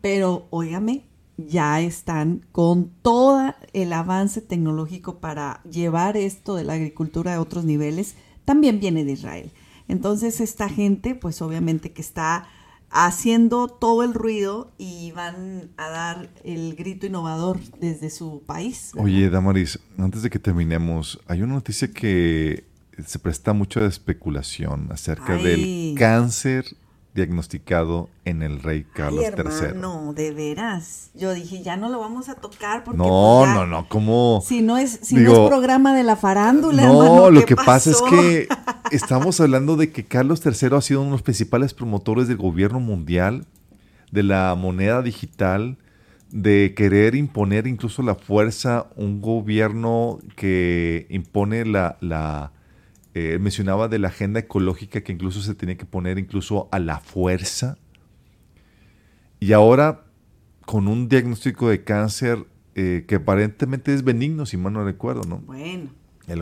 pero óigame, ya están con todo el avance tecnológico para llevar esto de la agricultura a otros niveles, también viene de Israel. Entonces esta gente, pues obviamente que está haciendo todo el ruido y van a dar el grito innovador desde su país. Oye, Damaris, antes de que terminemos, hay una noticia que se presta mucho de especulación acerca del cáncer diagnosticado en el rey Carlos III. No, de veras. Yo dije, ya no lo vamos a tocar porque No, pues, no, no, ¿cómo? Si no es si no es programa de la farándula, No, lo que pasa es que estamos hablando de que Carlos III ha sido uno de los principales promotores del gobierno mundial, de la moneda digital, de querer imponer incluso la fuerza, un gobierno que impone la, la eh, mencionaba de la agenda ecológica que incluso se tiene que poner incluso a la fuerza. Y ahora con un diagnóstico de cáncer eh, que aparentemente es benigno, si mal no recuerdo, ¿no? Bueno,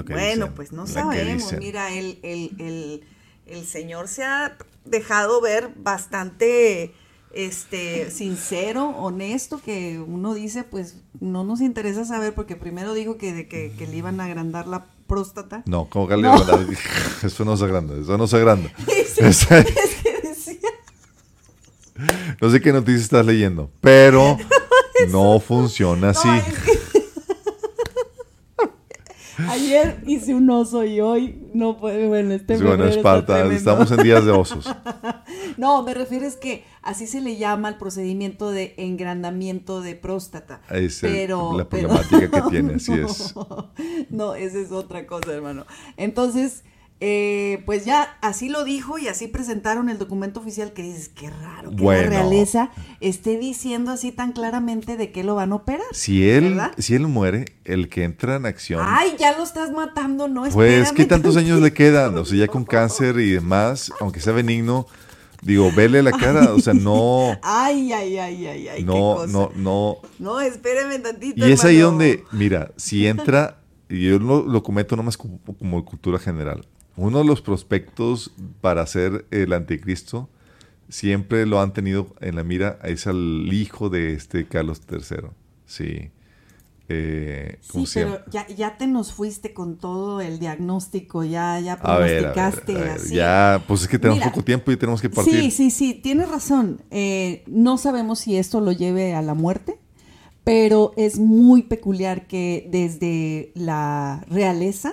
bueno pues no sabemos. Mira, el, el, el, señor se ha dejado ver bastante este sincero, honesto, que uno dice, pues no nos interesa saber, porque primero dijo que, de que, que le iban a agrandar la próstata. No, como que no. eso no se agranda, eso no se agranda. No sé qué noticias estás leyendo, pero no, funciona así. Ayer hice un oso y hoy no puede, bueno, este Bueno, Esparta, estamos en días de osos. No, me refiero es que así se le llama al procedimiento de engrandamiento de próstata. Es pero, la problemática que tiene, así es. No, esa es otra cosa, hermano. Entonces, eh, pues ya así lo dijo y así presentaron el documento oficial que dices, qué raro que la realeza esté diciendo así tan claramente de que lo van a operar. Si él, si él muere, el que entra en acción. Ay, ya lo estás matando, no Pues, ¿qué tantos años le quedan? O sea, ya con cáncer y demás, aunque sea benigno, digo, vele la cara, o sea, no. Ay, ay, ay, ay, ay. No, no, no. No, espéreme tantito. Y es ahí donde, mira, si entra, y yo lo, lo comento nomás como cultura general uno de los prospectos para ser el anticristo siempre lo han tenido en la mira, es al hijo de este Carlos III. Sí. Eh, sí, pero ya, ya, te nos fuiste con todo el diagnóstico, ya, ya pronosticaste. Ya, pues es que tenemos poco tiempo y tenemos que partir. Sí, sí, sí, tienes razón. Eh, no sabemos si esto lo lleve a la muerte, pero es muy peculiar que desde la realeza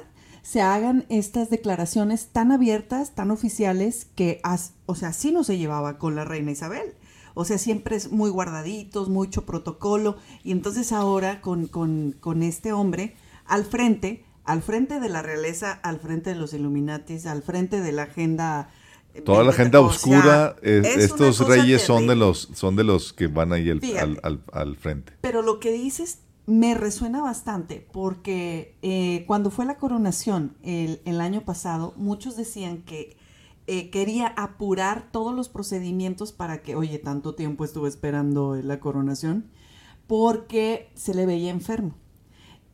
se hagan estas declaraciones tan abiertas, tan oficiales, que, o sea, así no se llevaba con la reina Isabel. O sea, siempre es muy guardaditos, mucho protocolo. Y entonces ahora con, con, este hombre al frente, al frente de la realeza, al frente de los Illuminatis, al frente de la agenda Toda la agenda oscura, estos reyes son de los son de los que van ahí al, al, al, frente. Pero lo que dices me resuena bastante porque eh, cuando fue la coronación el, año pasado, muchos decían que eh, quería apurar todos los procedimientos para que, oye, tanto tiempo estuve esperando la coronación, porque se le veía enfermo.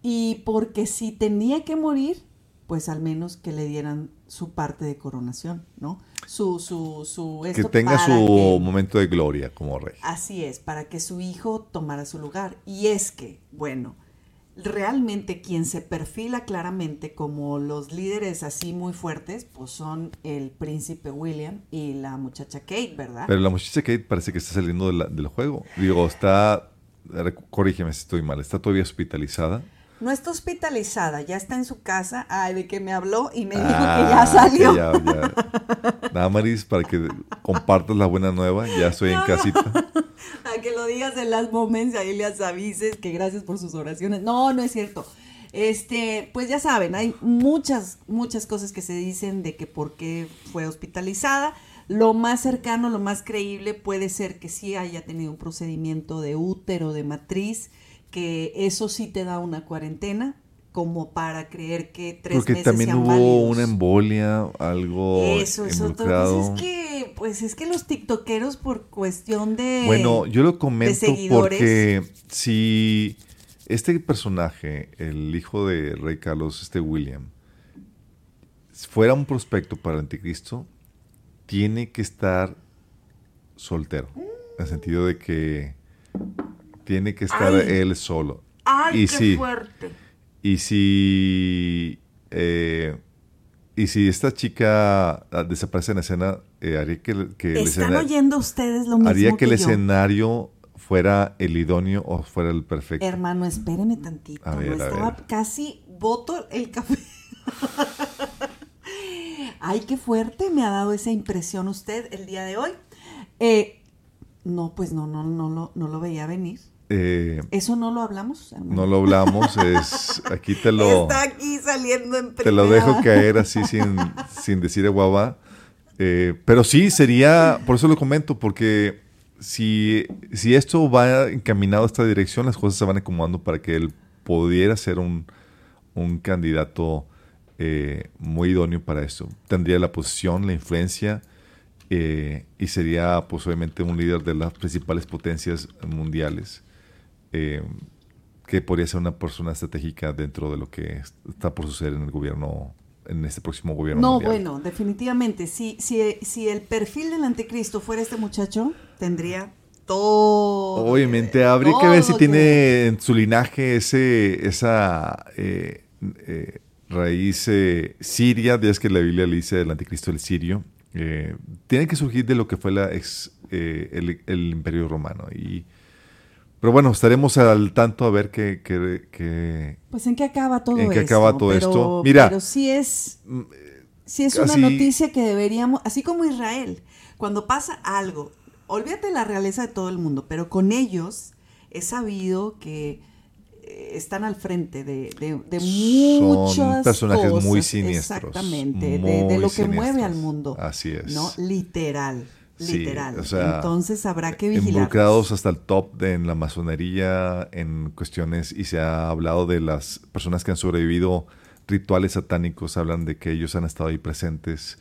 Y porque si tenía que morir, pues al menos que le dieran su parte de coronación, ¿no? su, su, su que tenga su momento de gloria como rey. Así es, para que su hijo tomara su lugar. Y es que, bueno, realmente quien se perfila claramente como los líderes así muy fuertes, pues son el príncipe William y la muchacha Kate, ¿verdad? Pero la muchacha Kate parece que está saliendo del juego. Digo, está, corrígeme si estoy mal, está todavía hospitalizada. No está hospitalizada, ya está en su casa. Ay, de que me habló y me dijo que ah, ya salió. ya, ya. Nada, Maris, para que compartas la buena nueva, ya estoy en casita. A que lo digas en las moments y ahí les avises que gracias por sus oraciones. No, no es cierto. Este, pues ya saben, hay muchas, muchas cosas que se dicen de que por qué fue hospitalizada. Lo más cercano, lo más creíble puede ser que sí haya tenido un procedimiento de útero, de matriz que eso sí te da una cuarentena, como para creer que tres Porque también hubo una embolia, algo Eso es otro. Pues es que, pues es que los tiktokeros por cuestión de Bueno, yo lo comento porque si este personaje, el hijo de Rey Carlos, este William, fuera un prospecto para el anticristo, tiene que estar soltero. En el sentido de que tiene que estar él solo. ¡Ay, y qué si, fuerte! Y si. Eh, y si esta chica ah, desaparece en la escena, eh, haría que, que ¿Están oyendo ustedes lo mismo Haría que, el escenario fuera el idóneo o fuera el perfecto. Hermano, espéreme tantito. estaba casi voto el café. Ay, qué fuerte me ha dado esa impresión usted el día de hoy. Eh, no, pues no, no, no, no, no lo veía venir. Eh, ¿Eso no lo hablamos? No lo hablamos, es aquí te lo... Está aquí saliendo en Te lo dejo caer así sin, sin decir guava. Eh, pero sí, sería, por eso lo comento, porque si, si esto va encaminado a esta dirección, las cosas se van acomodando para que él pudiera ser un, un candidato eh, muy idóneo para eso. Tendría la posición, la influencia eh, y sería pues obviamente un líder de las principales potencias mundiales eh, que podría ser una persona estratégica dentro de lo que está por suceder en el gobierno en este próximo gobierno. No, bueno, definitivamente. Si, si, si el perfil del anticristo fuera este muchacho, tendría todo. Obviamente, habría que ver si tiene en su linaje ese, esa eh, raíz eh, siria, es que la Biblia le dice del anticristo el sirio, eh, tiene que surgir de lo que fue la ex, eh, el, imperio romano. Y, pero bueno, estaremos al tanto a ver qué... qué, pues en qué acaba todo en qué esto. acaba todo esto. Mira, pero sí es, mm, sí es una noticia que deberíamos, así como Israel, cuando pasa algo, olvídate la realeza de todo el mundo, pero con ellos he sabido que están al frente de, de, Son personajes muy siniestros. Exactamente, de, lo que mueve al mundo. Así es. ¿no? Literal. Literal. Entonces habrá que vigilar. Involucrados hasta el top de, en la masonería, en cuestiones, y se ha hablado de las personas que han sobrevivido rituales satánicos, hablan de que ellos han estado ahí presentes,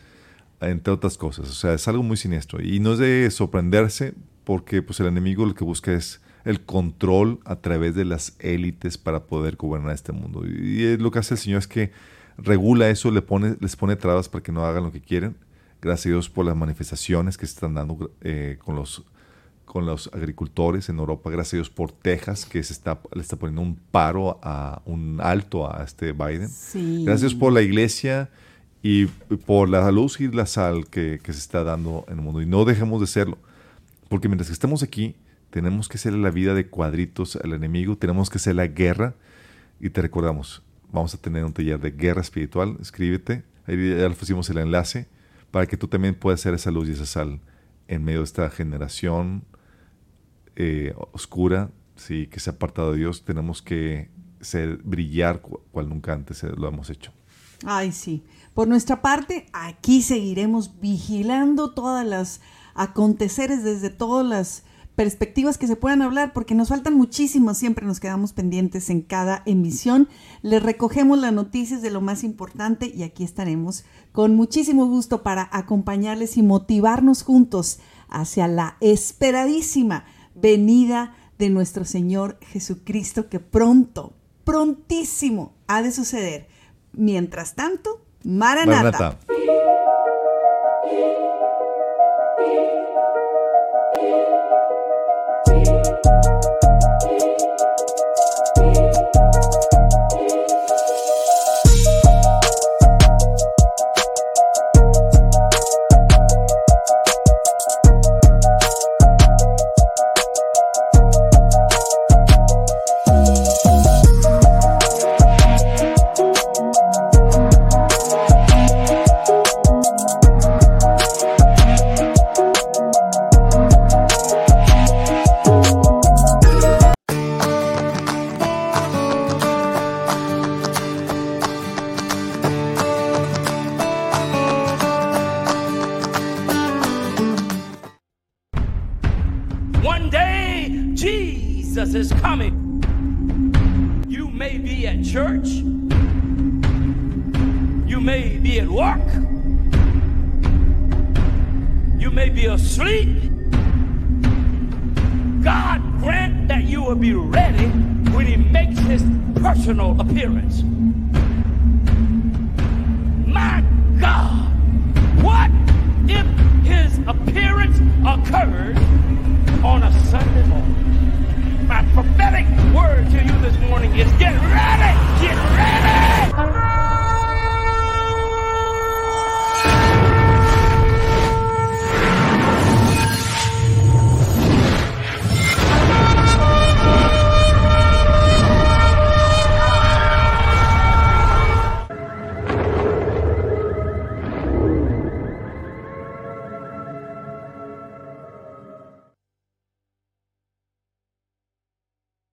entre otras cosas. O sea, es algo muy siniestro. Y no es de sorprenderse, porque pues el enemigo lo que busca es el control a través de las élites para poder gobernar este mundo. Y lo que hace el Señor es que regula eso, le pone, les pone trabas para que no hagan lo que quieren. Gracias a Dios por las manifestaciones que se están dando eh, con, los, con los agricultores en Europa. Gracias a Dios por Texas, que se está, le está poniendo un paro, a un alto a este Biden. Gracias a Dios por la iglesia y por la luz y la sal que, que se está dando en el mundo. Y no dejemos de serlo, porque mientras que estemos aquí, tenemos que hacer la vida de cuadritos al enemigo, tenemos que hacer la guerra y te recordamos, vamos a tener un taller de guerra espiritual, escríbete, ahí ya le pusimos el enlace para que tú también puedas ser esa luz y esa sal en medio de esta generación eh, oscura, sí, que se ha apartado de Dios, tenemos que ser, brillar cual nunca antes lo hemos hecho. Ay, sí. Por nuestra parte, aquí seguiremos vigilando todas las aconteceres desde todas las perspectivas que se puedan hablar, porque nos faltan muchísimos, siempre nos quedamos pendientes en cada emisión. Les recogemos las noticias de lo más importante y aquí estaremos con muchísimo gusto para acompañarles y motivarnos juntos hacia la esperadísima venida de nuestro Señor Jesucristo que pronto, prontísimo ha de suceder. Mientras tanto, Maranata. God